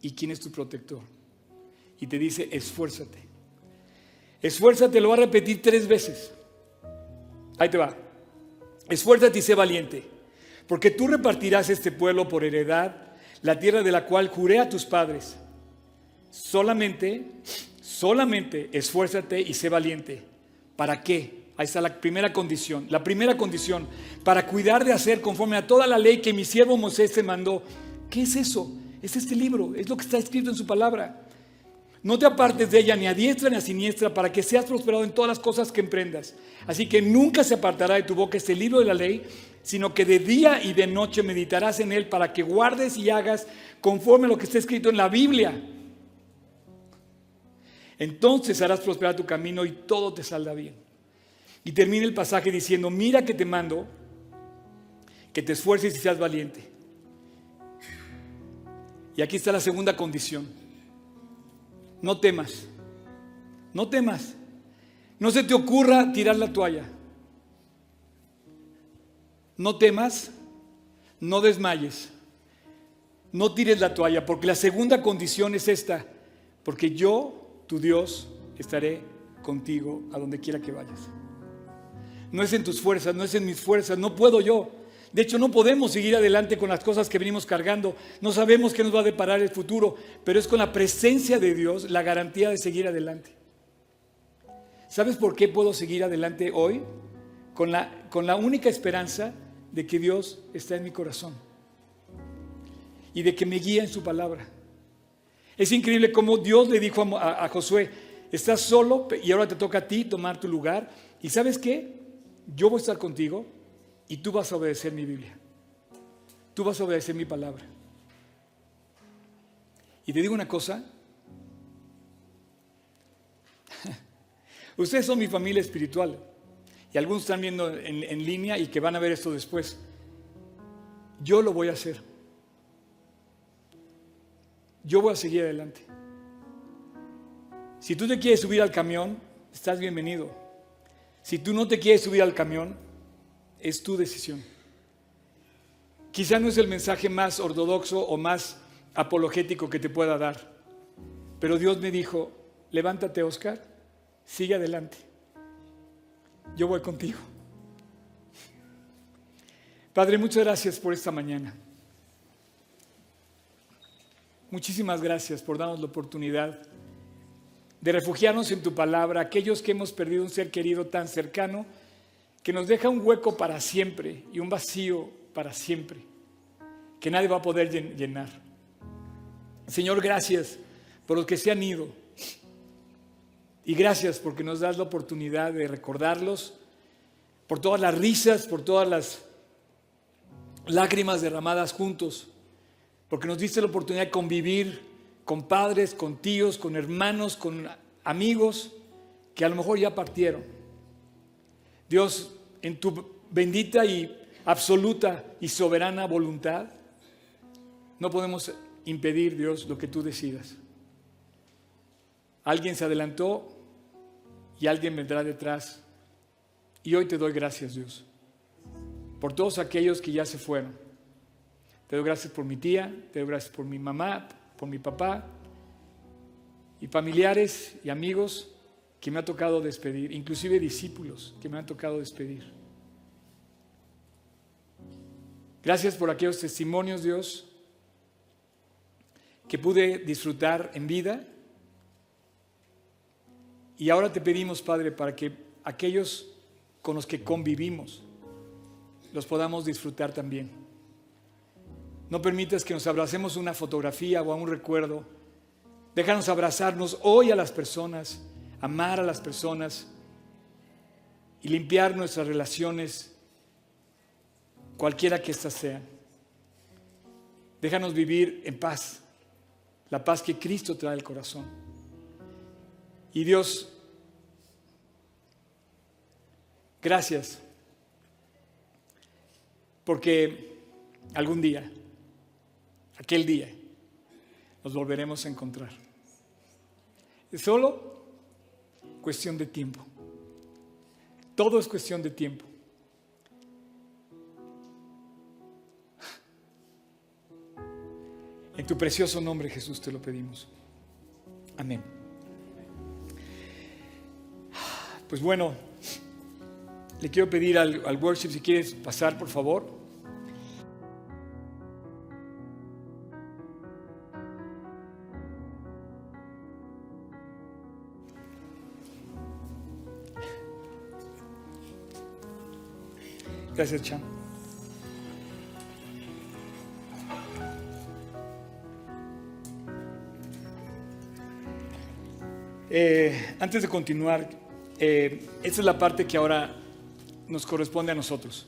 A: y quién es tu protector. Y te dice, esfuérzate. Esfuérzate, lo va a repetir tres veces. Ahí te va. Esfuérzate y sé valiente, porque tú repartirás este pueblo por heredad la tierra de la cual juré a tus padres. Solamente, solamente esfuérzate y sé valiente. ¿Para qué? Ahí está la primera condición. La primera condición, para cuidar de hacer conforme a toda la ley que mi siervo Moisés te mandó. ¿Qué es eso? Es este libro, es lo que está escrito en su palabra. No te apartes de ella ni a diestra ni a siniestra para que seas prosperado en todas las cosas que emprendas. Así que nunca se apartará de tu boca este libro de la ley, sino que de día y de noche meditarás en él para que guardes y hagas conforme a lo que está escrito en la Biblia. Entonces harás prosperar tu camino y todo te saldrá bien. Y termina el pasaje diciendo, mira que te mando, que te esfuerces y seas valiente. Y aquí está la segunda condición. No temas, no temas. No se te ocurra tirar la toalla. No temas, no desmayes, no tires la toalla, porque la segunda condición es esta, porque yo, tu Dios, estaré contigo a donde quiera que vayas. No es en tus fuerzas, no es en mis fuerzas, no puedo yo. De hecho, no podemos seguir adelante con las cosas que venimos cargando. No sabemos qué nos va a deparar el futuro, pero es con la presencia de Dios la garantía de seguir adelante. ¿Sabes por qué puedo seguir adelante hoy? Con la, con la única esperanza de que Dios está en mi corazón y de que me guía en su palabra. Es increíble cómo Dios le dijo a, Josué, estás solo y ahora te toca a ti tomar tu lugar. ¿Y sabes qué? Yo voy a estar contigo y tú vas a obedecer mi Biblia. Tú vas a obedecer mi palabra. Y te digo una cosa. Ustedes son mi familia espiritual. Y algunos están viendo en, línea y que van a ver esto después. yo lo voy a hacer. Yo voy a seguir adelante. Si tú te quieres subir al camión, estás bienvenido. Si tú no te quieres subir al camión, es tu decisión. Quizá no es el mensaje más ortodoxo o más apologético que te pueda dar, pero Dios me dijo, levántate Oscar, sigue adelante. Yo voy contigo. Padre, muchas gracias por esta mañana. Muchísimas gracias por darnos la oportunidad de refugiarnos en tu palabra, aquellos que hemos perdido un ser querido tan cercano, que nos deja un hueco para siempre y un vacío para siempre, que nadie va a poder llenar. Señor, gracias por los que se han ido. Y gracias porque nos das la oportunidad de recordarlos, por todas las risas, por todas las lágrimas derramadas juntos, porque nos diste la oportunidad de convivir con padres, con tíos, con hermanos, con amigos que a lo mejor ya partieron. Dios, en tu bendita y absoluta y soberana voluntad, no podemos impedir, Dios, lo que tú decidas. Alguien se adelantó y alguien vendrá detrás. Y hoy te doy gracias, Dios, por todos aquellos que ya se fueron. Te doy gracias por mi tía, te doy gracias por mi mamá, por mi papá y familiares y amigos que me ha tocado despedir, inclusive discípulos que me han tocado despedir. Gracias por aquellos testimonios, Dios, que pude disfrutar en vida. Y ahora te pedimos, Padre, para que aquellos con los que convivimos los podamos disfrutar también. No permitas que nos abracemos una fotografía o a un recuerdo. Déjanos abrazarnos hoy a las personas, amar a las personas y limpiar nuestras relaciones, cualquiera que éstas sean. Déjanos vivir en paz, la paz que Cristo trae al corazón. Y Dios, gracias, porque algún día, aquel día, nos volveremos a encontrar. Es solo cuestión de tiempo. Todo es cuestión de tiempo. En tu precioso nombre, Jesús, te lo pedimos. Amén. Pues bueno, le quiero pedir al, worship si quieres pasar, por favor. Gracias, Chan. Eh, antes de continuar, eh, esta es la parte que ahora nos corresponde a nosotros.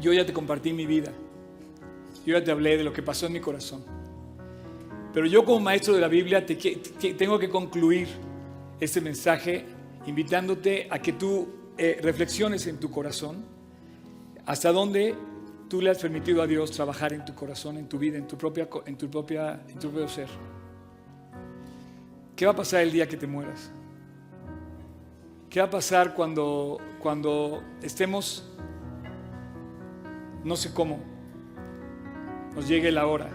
A: Yo ya te compartí mi vida. Yo ya te hablé de lo que pasó en mi corazón. Pero yo como maestro de la Biblia te, tengo que concluir este mensaje invitándote a que tú eh, reflexiones en tu corazón hasta dónde tú le has permitido a Dios trabajar en tu corazón, en tu vida, en tu propia, en tu propia, en tu propio ser. ¿Qué va a pasar el día que te mueras? ¿Qué va a pasar cuando, cuando estemos, no sé cómo, nos llegue la hora?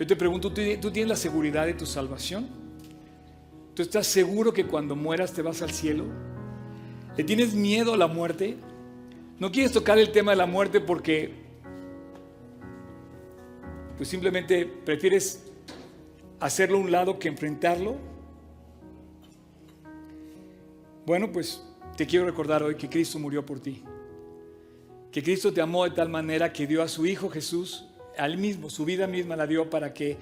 A: Yo te pregunto, ¿tú tienes la seguridad de tu salvación? ¿Tú estás seguro que cuando mueras te vas al cielo? ¿Le tienes miedo a la muerte? ¿No quieres tocar el tema de la muerte porque pues simplemente prefieres hacerlo a un lado que enfrentarlo? Bueno, pues te quiero recordar hoy que Cristo murió por ti. Que Cristo te amó de tal manera que dio a su Hijo Jesús, al mismo, su vida misma la dio para que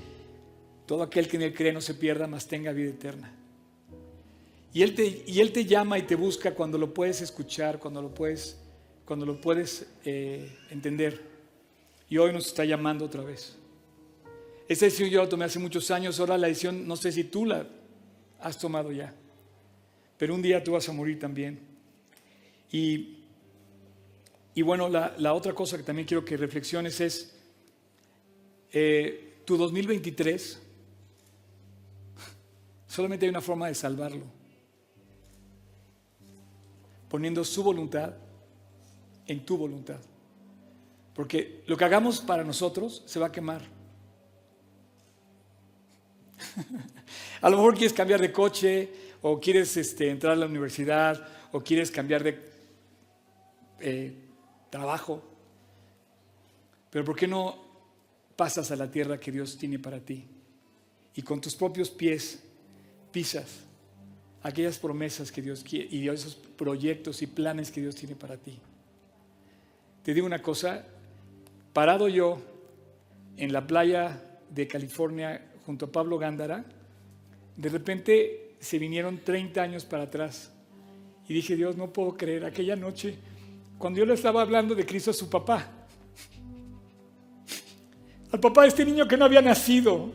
A: todo aquel que en él cree no se pierda, mas tenga vida eterna. Y él, te, y él te llama y te busca cuando lo puedes escuchar, cuando lo puedes, cuando lo puedes eh, entender. Y hoy nos está llamando otra vez. Esa decisión yo la tomé hace muchos años, ahora la decisión no sé si tú la has tomado ya. Pero un día tú vas a morir también. Y, y bueno, la, la, otra cosa que también quiero que reflexiones es eh, tu 2023. Solamente hay una forma de salvarlo. Poniendo su voluntad en tu voluntad. Porque lo que hagamos para nosotros se va a quemar. a lo mejor quieres cambiar de coche o quieres este, entrar a la universidad o quieres cambiar de eh, trabajo. Pero ¿por qué no pasas a la tierra que Dios tiene para ti? Y con tus propios pies pisas aquellas promesas que Dios quiere y esos proyectos y planes que Dios tiene para ti. Te digo una cosa, parado yo en la playa de California junto a Pablo Gándara, de repente se vinieron 30 años para atrás. Y dije, Dios, no puedo creer, aquella noche, cuando yo le estaba hablando de Cristo a su papá, al papá de este niño que no había nacido.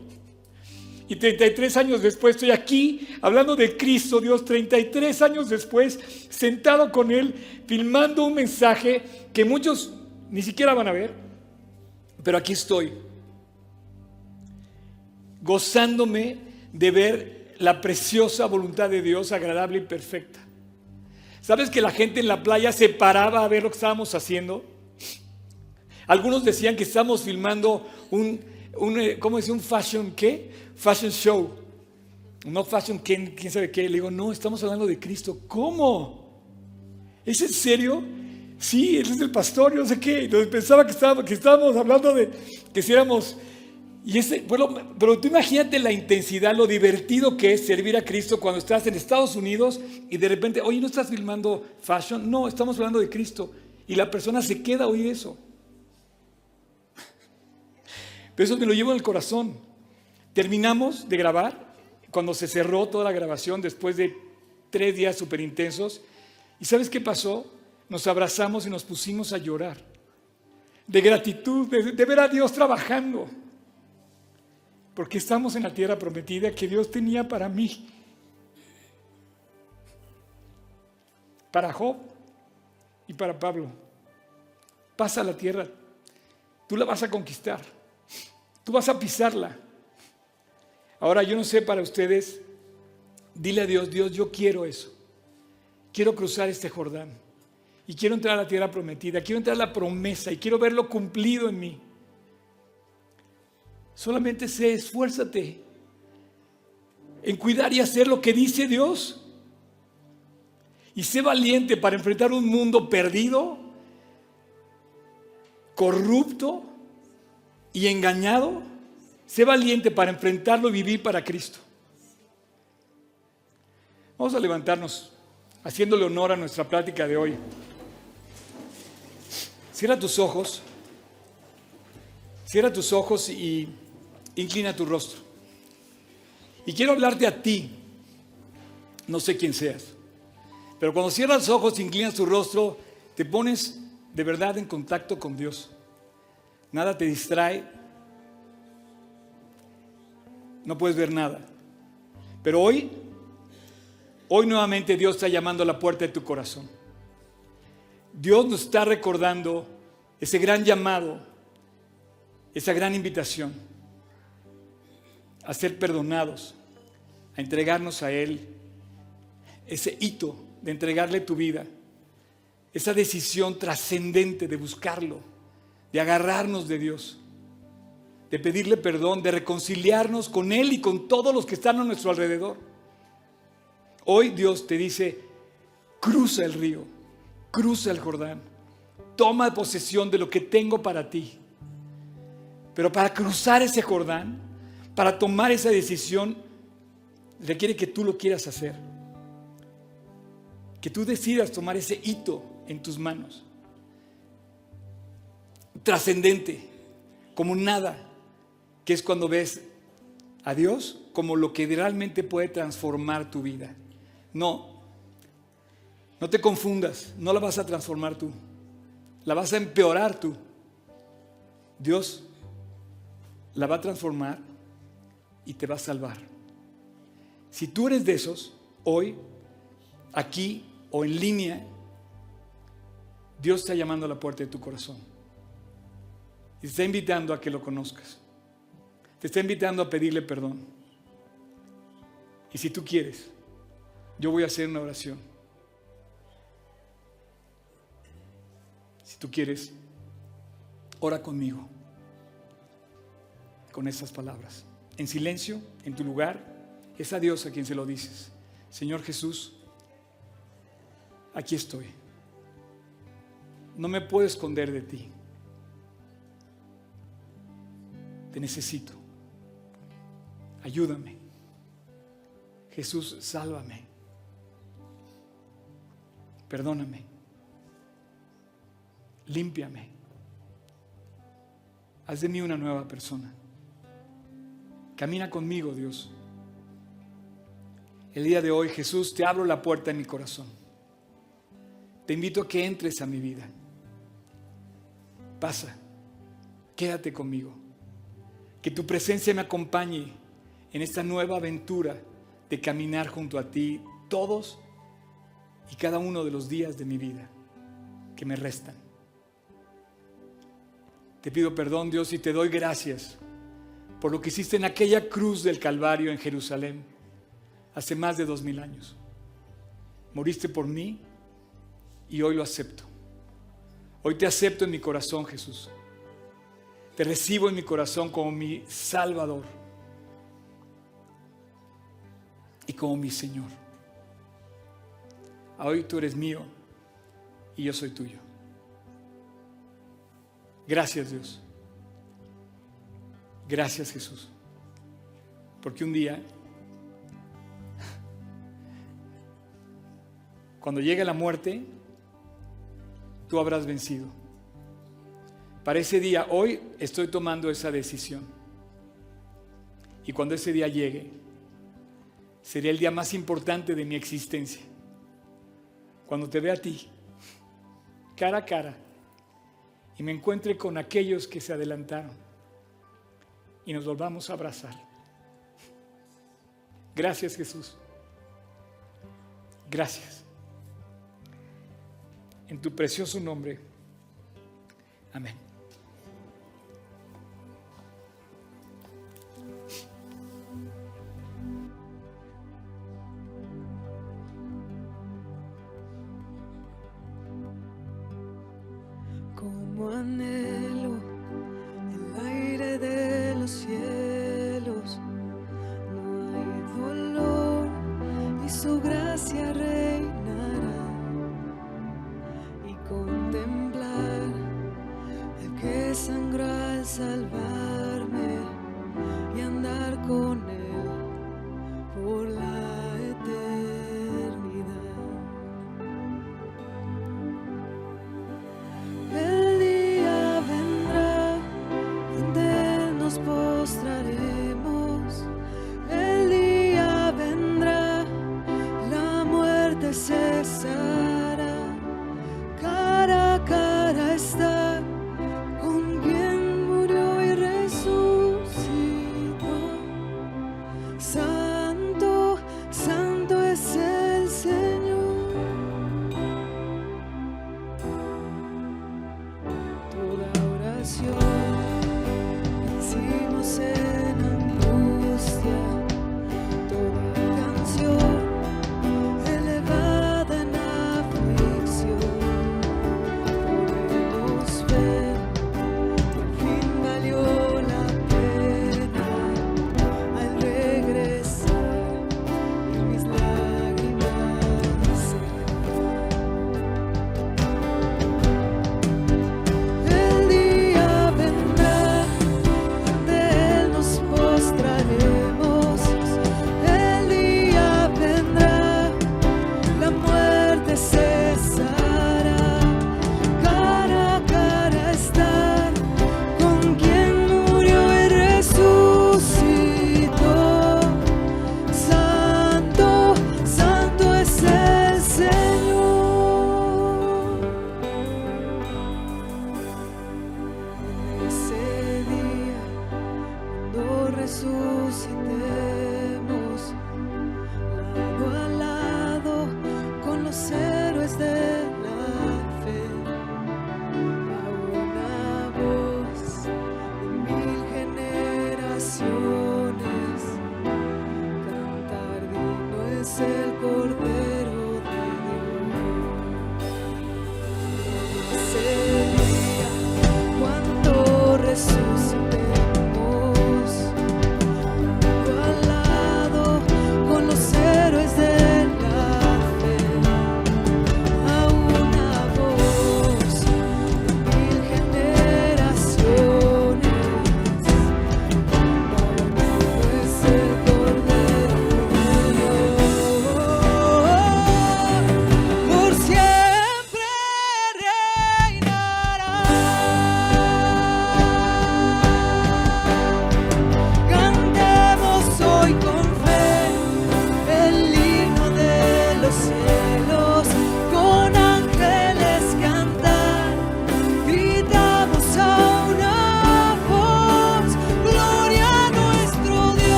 A: Y 33 años después estoy aquí hablando de Cristo, Dios, 33 años después, sentado con Él, filmando un mensaje que muchos ni siquiera van a ver, pero aquí estoy, gozándome de ver la preciosa voluntad de Dios, agradable y perfecta. ¿Sabes que la gente en la playa se paraba a ver lo que estábamos haciendo? Algunos decían que estábamos filmando un, un eh, ¿cómo decía? Un fashion, ¿qué? Fashion show. No fashion, ¿quién, quién sabe qué? Le digo, no, estamos hablando de Cristo. ¿Cómo? ¿Es en serio? Sí, él es el pastor, yo no sé qué. Entonces pensaba que estábamos, que estábamos hablando de que si éramos y ese, bueno, pero tú imagínate la intensidad, lo divertido que es servir a Cristo cuando estás en Estados Unidos y de repente, oye, ¿no estás filmando fashion? No, estamos hablando de Cristo. Y la persona se queda a oír eso. Pero eso me lo llevo en el corazón. Terminamos de grabar, cuando se cerró toda la grabación después de tres días súper intensos. ¿Y sabes qué pasó? Nos abrazamos y nos pusimos a llorar. De gratitud, de ver a Dios trabajando porque estamos en la tierra prometida que Dios tenía para mí. Para Job y para Pablo. Pasa la tierra, tú la vas a conquistar, tú vas a pisarla. Ahora yo no sé para ustedes, dile a Dios, Dios, yo quiero eso. Quiero cruzar este Jordán y quiero entrar a la tierra prometida, quiero entrar a la promesa y quiero verlo cumplido en mí. Solamente sé, esfuérzate en cuidar y hacer lo que dice Dios. Y sé valiente para enfrentar un mundo perdido, corrupto y engañado. Sé valiente para enfrentarlo y vivir para Cristo. Vamos a levantarnos haciéndole honor a nuestra plática de hoy. Cierra tus ojos. Cierra tus ojos y inclina tu rostro. Y quiero hablarte a ti, no sé quién seas, pero cuando cierras los ojos, inclinas tu rostro, te pones de verdad en contacto con Dios. Nada te distrae, no puedes ver nada. Pero hoy, hoy nuevamente Dios está llamando a la puerta de tu corazón. Dios nos está recordando ese gran llamado, esa gran invitación a ser perdonados, a entregarnos a Él, ese hito de entregarle tu vida, esa decisión trascendente de buscarlo, de agarrarnos de Dios, de pedirle perdón, de reconciliarnos con Él y con todos los que están a nuestro alrededor. Hoy Dios te dice, cruza el río, cruza el Jordán, toma posesión de lo que tengo para ti. Pero para cruzar ese Jordán, para tomar esa decisión requiere que tú lo quieras hacer. Que tú decidas tomar ese hito en tus manos. Trascendente, como nada, que es cuando ves a Dios como lo que realmente puede transformar tu vida. No, no te confundas, no la vas a transformar tú, la vas a empeorar tú. Dios la va a transformar y te va a salvar. Si tú eres de esos, hoy, aquí o en línea, Dios está llamando a la puerta de tu corazón. Y te está invitando a que lo conozcas. Te está invitando a pedirle perdón. Y si tú quieres, yo voy a hacer una oración. Si tú quieres, ora conmigo con estas palabras. En silencio, en tu lugar, es a Dios a quien se lo dices. Señor Jesús, aquí estoy. No me puedo esconder de ti. Te necesito. Ayúdame. Jesús, sálvame. Perdóname. Límpiame. Haz de mí una nueva persona. Camina conmigo, Dios. El día de hoy, Jesús, te abro la puerta en mi corazón. Te invito a que entres a mi vida. Pasa, quédate conmigo. Que tu presencia me acompañe en esta nueva aventura de caminar junto a ti todos y cada uno de los días de mi vida que me restan. Te pido perdón, Dios, y te doy gracias por lo que hiciste en aquella cruz del Calvario en Jerusalén hace más de dos mil años. Moriste por mí y hoy lo acepto. Hoy te acepto en mi corazón, Jesús. Te recibo en mi corazón como mi Salvador y como mi Señor. Hoy tú eres mío y yo soy tuyo. Gracias Dios. Gracias Jesús. Porque un día, cuando llegue la muerte, tú habrás vencido. Para ese día, hoy estoy tomando esa decisión. Y cuando ese día llegue, sería el día más importante de mi existencia. Cuando te vea a ti, cara a cara, y me encuentre con aquellos que se adelantaron y nos volvamos a abrazar. Gracias Jesús. Gracias. En tu precioso nombre. Amén.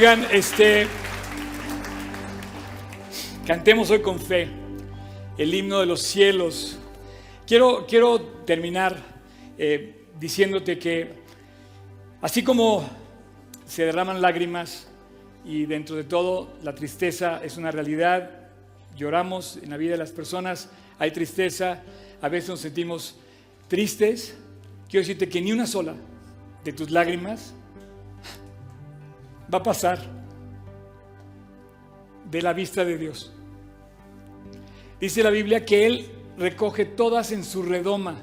A: Oigan, este. Cantemos hoy con fe el himno de los cielos. Quiero, quiero terminar eh, diciéndote que, así como se derraman lágrimas y dentro de todo la tristeza es una realidad, lloramos en la vida de las personas, hay tristeza, a veces nos sentimos tristes. Quiero decirte que ni una sola de tus lágrimas va a pasar de la vista de Dios. Dice la Biblia que Él recoge todas en su redoma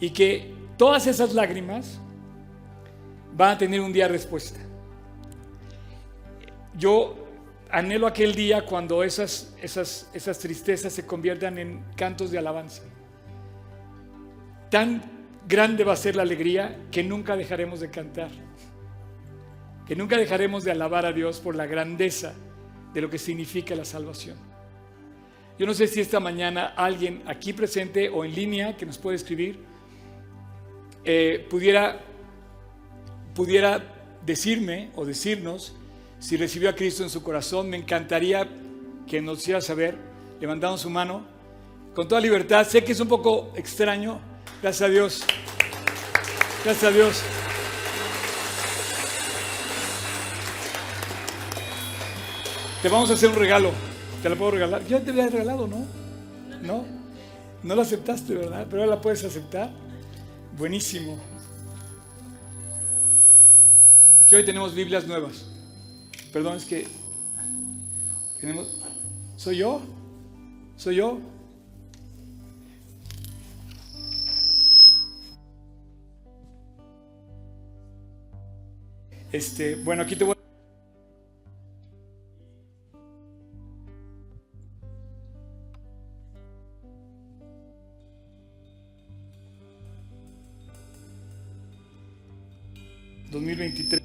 A: y que todas esas lágrimas van a tener un día respuesta. Yo anhelo aquel día cuando esas, esas, esas tristezas se conviertan en cantos de alabanza. Tan grande va a ser la alegría que nunca dejaremos de cantar, que nunca dejaremos de alabar a Dios por la grandeza de lo que significa la salvación. Yo no sé si esta mañana alguien aquí presente o en línea que nos puede escribir eh, pudiera, pudiera decirme o decirnos si recibió a Cristo en su corazón. Me encantaría que nos hiciera saber, levantando su mano, con toda libertad. Sé que es un poco extraño. Gracias a Dios. Gracias a Dios. Te vamos a hacer un regalo. ¿Te la puedo regalar? Yo te había regalado, ¿no? ¿No? No la aceptaste, ¿verdad? Pero ahora la puedes aceptar. Buenísimo. Es que hoy tenemos Biblias nuevas. Perdón, es que tenemos... ¿Soy yo? ¿Soy yo? Este, bueno, aquí te voy. ¿2023?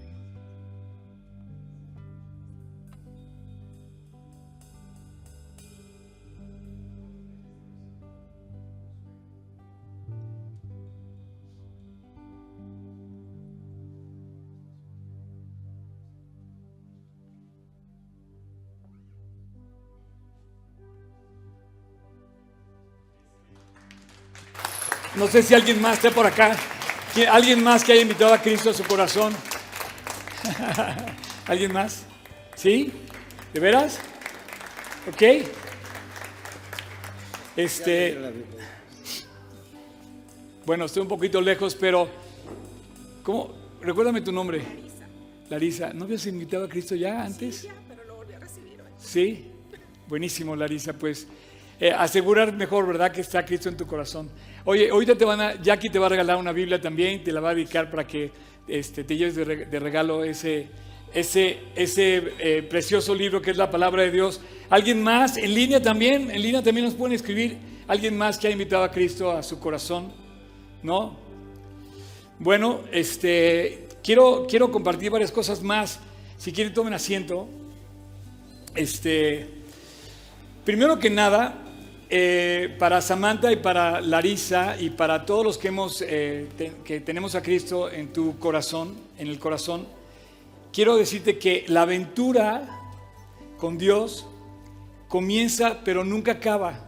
A: No sé si alguien más está por acá. ¿Qui- ¿Alguien más que haya invitado a Cristo a su corazón? ¿Alguien más? ¿Sí? ¿De veras? ¿Ok? Este. Bueno, estoy un poquito lejos, pero. ¿Cómo? Recuérdame tu nombre. Larisa. ¿No habías invitado a Cristo ya antes?
C: pero lo volví a recibir hoy.
A: Sí, buenísimo, Larisa. Pues eh, asegurar mejor, ¿verdad? Que está Cristo en tu corazón. Oye, ahorita te van a, Jackie te va a regalar una Biblia también, te la va a dedicar para que este, te lleves de, re- de regalo ese, ese, ese eh, precioso libro que es la palabra de Dios. ¿Alguien más en línea también? En línea también nos pueden escribir. ¿Alguien más que ha invitado a Cristo a su corazón? ¿No? Bueno, este, quiero, quiero compartir varias cosas más. Si quieren, tomen asiento. Este, primero que nada, eh, para Samantha y para Larisa y para todos los que hemos, eh, que tenemos a Cristo en tu corazón, en el corazón, quiero decirte que la aventura con Dios comienza, pero nunca acaba.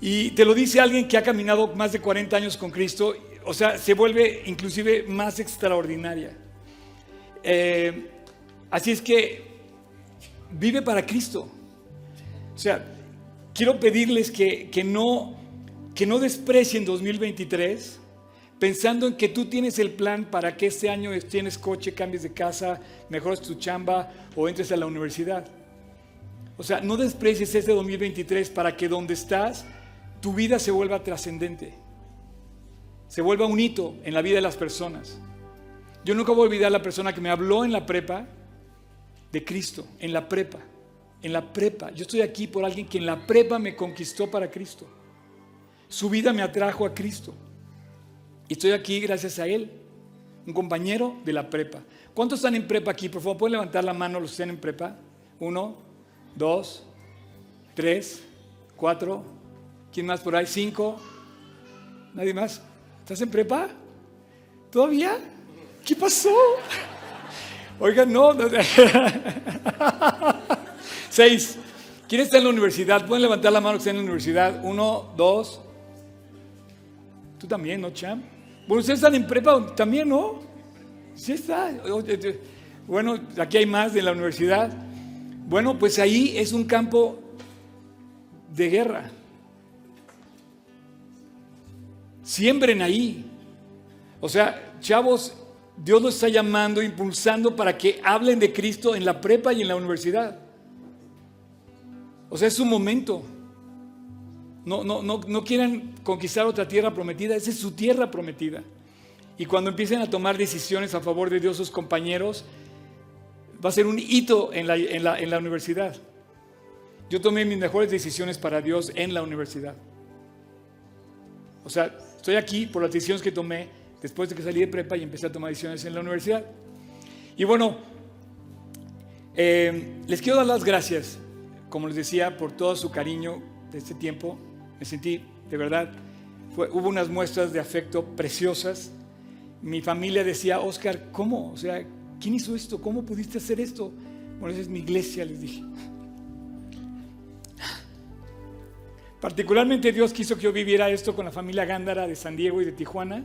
A: Y te lo dice alguien que ha caminado más de 40 años con Cristo, o sea, se vuelve inclusive más extraordinaria. Eh, así es que vive para Cristo. O sea, quiero pedirles que, que no, que no desprecien 2023 pensando en que tú tienes el plan para que este año tienes coche, cambies de casa, mejores tu chamba o entres a la universidad. O sea, no desprecies este 2023 para que donde estás, tu vida se vuelva trascendente, se vuelva un hito en la vida de las personas. Yo nunca voy a olvidar a la persona que me habló en la prepa de Cristo, en la prepa, en la prepa. Yo estoy aquí por alguien que en la prepa me conquistó para Cristo. Su vida me atrajo a Cristo. Y estoy aquí gracias a él, un compañero de la prepa. ¿Cuántos están en prepa aquí? Por favor, ¿pueden levantar la mano los que están en prepa? Uno, dos, tres, cuatro. ¿Quién más por ahí? Cinco. ¿Nadie más? ¿Estás en prepa? ¿Todavía? ¿Qué pasó? Oigan, no. Seis. ¿Quién está en la universidad? Pueden levantar la mano que está en la universidad. Uno, dos. Tú también, ¿no, Cham? Bueno, ustedes están en prepa también, ¿no? Sí está. Bueno, aquí hay más de la universidad. Bueno, pues ahí es un campo de guerra. Siembren ahí. O sea, chavos, Dios los está llamando, impulsando para que hablen de Cristo en la prepa y en la universidad. O sea, es su momento. No, no, no, no conquistar otra tierra prometida, esa es su tierra prometida. Y cuando empiecen a tomar decisiones a favor de Dios sus compañeros, va a ser un hito en la, en la, en la universidad. Yo tomé mis mejores decisiones para Dios en la universidad. O sea, estoy aquí por las decisiones que tomé después de que salí de prepa y empecé a tomar decisiones en la universidad. Y bueno, eh, les quiero dar las gracias, como les decía, por todo su cariño de este tiempo. Me sentí, de verdad, hubo unas muestras de afecto preciosas. Mi familia decía, Oscar, ¿cómo? O sea, ¿quién hizo esto? ¿Cómo pudiste hacer esto? Bueno, esa es mi iglesia, les dije. Particularmente Dios quiso que yo viviera esto con la familia Gándara de San Diego y de Tijuana.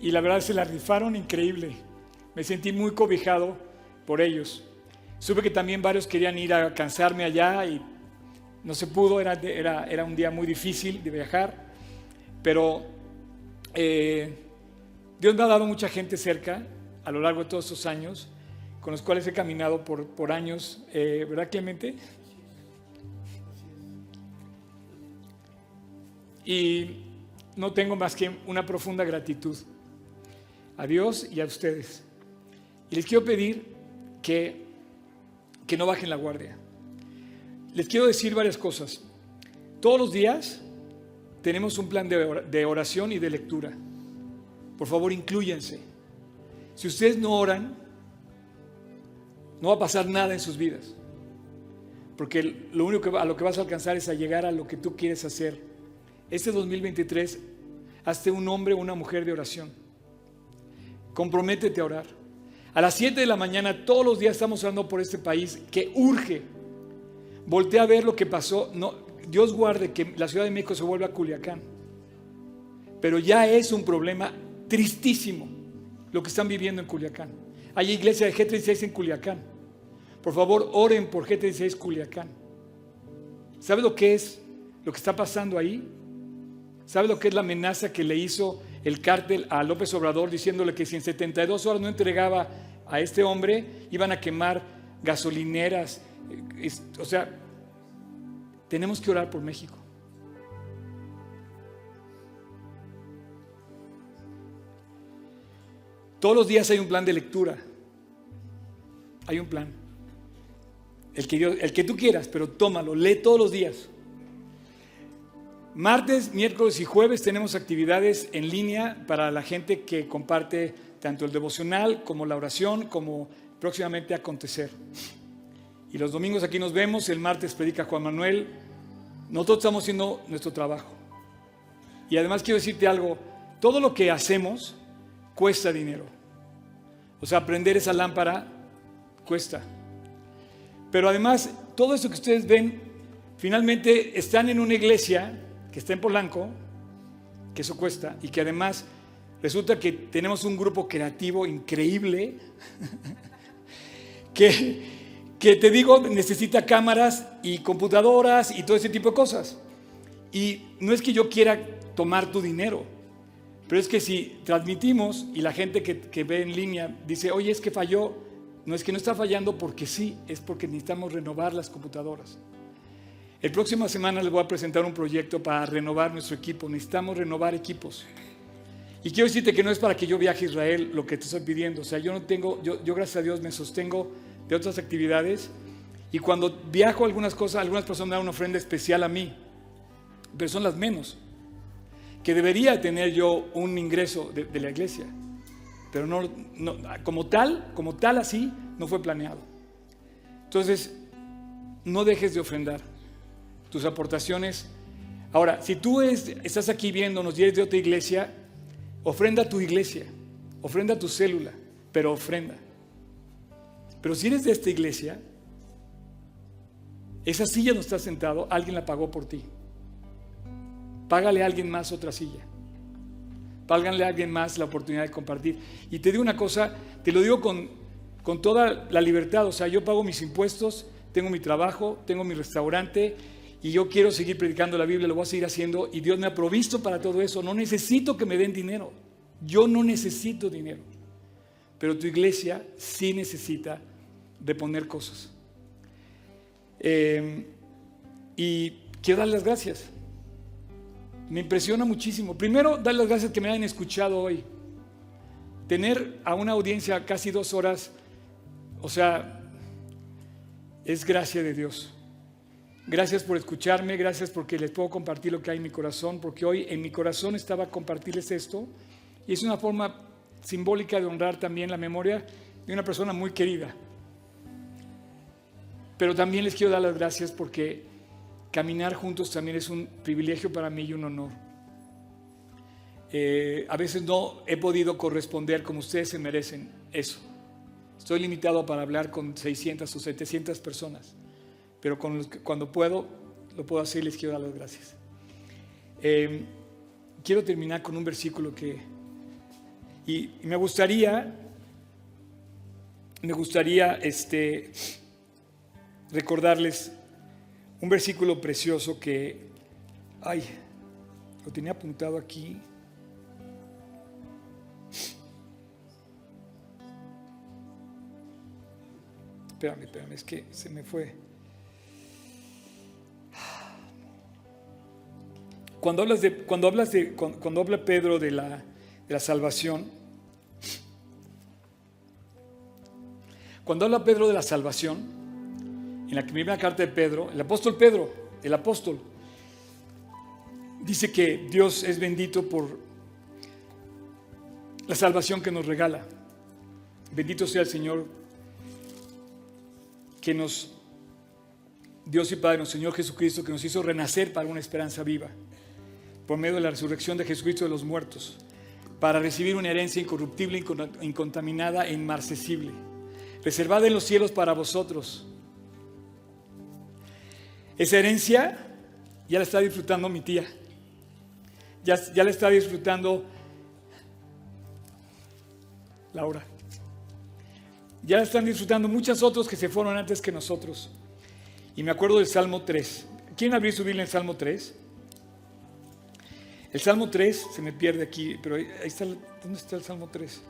A: Y la verdad se la rifaron increíble. Me sentí muy cobijado por ellos. Supe que también varios querían ir a cansarme allá y no se pudo, era, era, era un día muy difícil de viajar. Pero eh, Dios me ha dado mucha gente cerca a lo largo de todos estos años, con los cuales he caminado por, por años, eh, ¿verdad Clemente? Y no tengo más que una profunda gratitud a Dios y a ustedes. Y les quiero pedir que, que no bajen la guardia. Les quiero decir varias cosas. Todos los días tenemos un plan de oración y de lectura. Por favor, incluyense. Si ustedes no oran, no va a pasar nada en sus vidas. Porque lo único que, a lo que vas a alcanzar es a llegar a lo que tú quieres hacer. Este 2023, hazte un hombre o una mujer de oración. Comprométete a orar. A las 7 de la mañana, todos los días estamos orando por este país que urge. Voltea a ver lo que pasó. No, Dios guarde que la Ciudad de México se vuelva a Culiacán. Pero ya es un problema tristísimo lo que están viviendo en Culiacán. Hay iglesia de G36 en Culiacán. Por favor, oren por G36 Culiacán. ¿Sabe lo que es lo que está pasando ahí? ¿Sabe lo que es la amenaza que le hizo el cártel a López Obrador diciéndole que si en 72 horas no entregaba a este hombre, iban a quemar gasolineras? O sea, tenemos que orar por México. Todos los días hay un plan de lectura. Hay un plan. El que, el que tú quieras, pero tómalo, lee todos los días. Martes, miércoles y jueves tenemos actividades en línea para la gente que comparte tanto el devocional como la oración, como próximamente acontecer. Y los domingos aquí nos vemos, el martes predica Juan Manuel. Nosotros estamos haciendo nuestro trabajo. Y además quiero decirte algo, todo lo que hacemos cuesta dinero. O sea, aprender esa lámpara cuesta. Pero además, todo eso que ustedes ven, finalmente están en una iglesia que está en Polanco, que eso cuesta, y que además resulta que tenemos un grupo creativo increíble, que, que te digo, necesita cámaras y computadoras y todo ese tipo de cosas. Y no es que yo quiera tomar tu dinero, pero es que si transmitimos y la gente que, que, ve en línea dice, oye, es que falló, no es que no está fallando porque sí, es porque necesitamos renovar las computadoras. El próxima semana les voy a presentar un proyecto para renovar nuestro equipo. Necesitamos renovar equipos. Y quiero decirte que no es para que yo viaje a Israel lo que te estoy pidiendo. O sea, yo no tengo, yo, yo gracias a Dios me sostengo de otras actividades. Y cuando viajo algunas cosas, algunas personas me dan una ofrenda especial a mí. Pero son las menos. Que debería tener yo un ingreso de, la iglesia. Pero no, como tal, como tal así, no fue planeado. Entonces, no dejes de ofrendar tus aportaciones. Ahora, si tú es, estás aquí viéndonos y eres de otra iglesia, ofrenda a tu iglesia, ofrenda a tu célula, pero ofrenda. Pero si eres de esta iglesia, esa silla no está sentado, alguien la pagó por ti. Págale a alguien más otra silla. Págale a alguien más la oportunidad de compartir. Y te digo una cosa, te lo digo con, con toda la libertad. O sea, yo pago mis impuestos, tengo mi trabajo, tengo mi restaurante y yo quiero seguir predicando la Biblia, lo voy a seguir haciendo y Dios me ha provisto para todo eso. No necesito que me den dinero. Yo no necesito dinero. Pero tu iglesia sí necesita de poner cosas. Eh, y quiero dar las gracias. Me impresiona muchísimo. Primero, dar las gracias que me hayan escuchado hoy. Tener a una audiencia casi dos horas, o sea, es gracia de Dios. Gracias por escucharme, gracias porque les puedo compartir lo que hay en mi corazón, porque hoy en mi corazón estaba compartirles esto y es una forma simbólica de honrar también la memoria de una persona muy querida. Pero también les quiero dar las gracias porque caminar juntos también es un privilegio para mí y un honor. Eh, a veces no he podido corresponder como ustedes se merecen eso. Estoy limitado para hablar con 600 o 700 personas, pero cuando puedo, lo puedo hacer y les quiero dar las gracias. Eh, quiero terminar con un versículo que, y, y me gustaría, me gustaría este, recordarles un versículo precioso que, ay, lo tenía apuntado aquí. Espérame, espérame, es que se me fue. Cuando hablas de, cuando hablas de, cuando, habla Pedro de la, de la salvación, cuando habla Pedro de la salvación, en la primera carta de Pedro, el apóstol Pedro, el apóstol, dice que Dios es bendito por la salvación que nos regala. Bendito sea el Señor que nos, Dios y Padre, nuestro Señor Jesucristo, que nos hizo renacer para una esperanza viva, por medio de la resurrección de Jesucristo de los muertos, para recibir una herencia incorruptible, incon- incontaminada e inmarcesible, reservada en los cielos para vosotros. Esa herencia ya la está disfrutando mi tía, ya, ya la está disfrutando Laura. Ya la están disfrutando muchos otros que se fueron antes que nosotros. Y me acuerdo del Salmo 3. ¿Quieren abrir su Biblia en Salmo 3? El Salmo 3 se me pierde aquí, pero ahí, ahí está. ¿Dónde está el Salmo 3?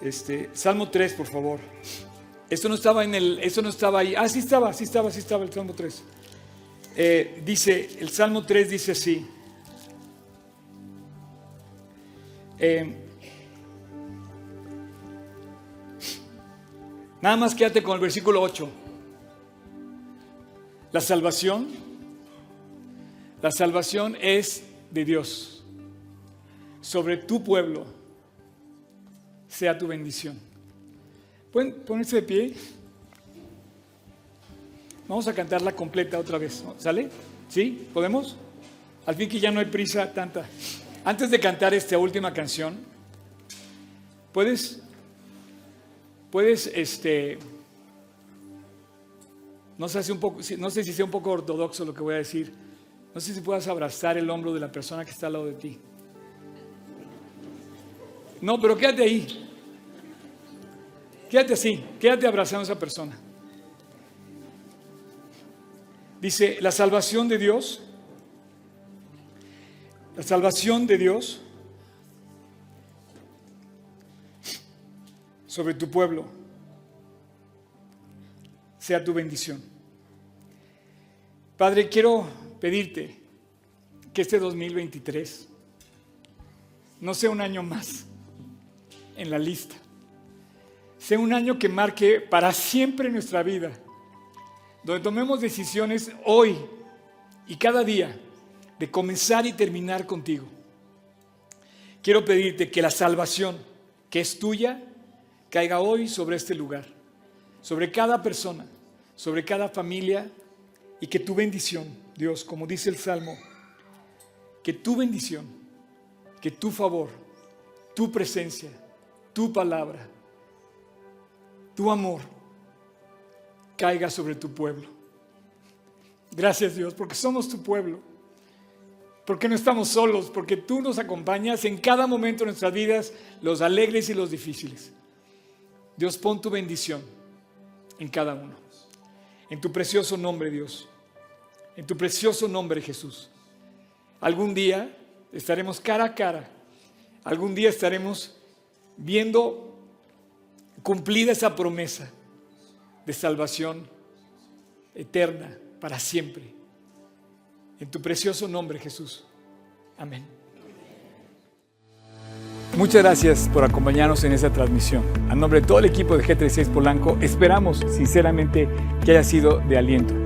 A: Este, Salmo 3, por favor. Esto no estaba en el, esto no estaba ahí. Ah, sí estaba, sí estaba, sí estaba el Salmo 3. Eh, dice, el Salmo 3 dice así. Eh, Nada más quédate con el versículo 8. La salvación, la salvación es de Dios. Sobre tu pueblo sea tu bendición. ¿Pueden ponerse de pie? Vamos a cantarla completa otra vez. ¿sale? ¿Sí? ¿Podemos? Al fin que ya no hay prisa tanta. Antes de cantar esta última canción, ¿puedes puedes, este, no sé, si un poco, no sé si sea un poco ortodoxo lo que voy a decir, no sé si puedas abrazar el hombro de la persona que está al lado de ti. No, pero quédate ahí. Quédate así, quédate abrazando a esa persona. Dice, la salvación de Dios, la salvación de Dios sobre tu pueblo sea tu bendición. Padre, quiero pedirte que este 2023 no sea un año más en la lista, sea un año que marque para siempre nuestra vida, donde tomemos decisiones hoy y cada día de comenzar y terminar contigo. Quiero pedirte que la salvación que es tuya caiga hoy sobre este lugar, sobre cada persona, sobre cada familia y que tu bendición, Dios, como dice el Salmo, que tu bendición, que tu favor, tu presencia, tu palabra, tu amor caiga sobre tu pueblo. Gracias Dios, porque somos tu pueblo, porque no estamos solos, porque tú nos acompañas en cada momento de nuestras vidas, los alegres y los difíciles. Dios, pon tu bendición en cada uno. En tu precioso nombre, Dios. En tu precioso nombre, Jesús. Algún día estaremos cara a cara. Algún día estaremos viendo cumplida esa promesa de salvación eterna para siempre. En tu precioso nombre, Jesús. Amén. Muchas gracias por acompañarnos en esta transmisión. A nombre de todo el equipo de G36 Polanco, esperamos sinceramente que haya sido de aliento.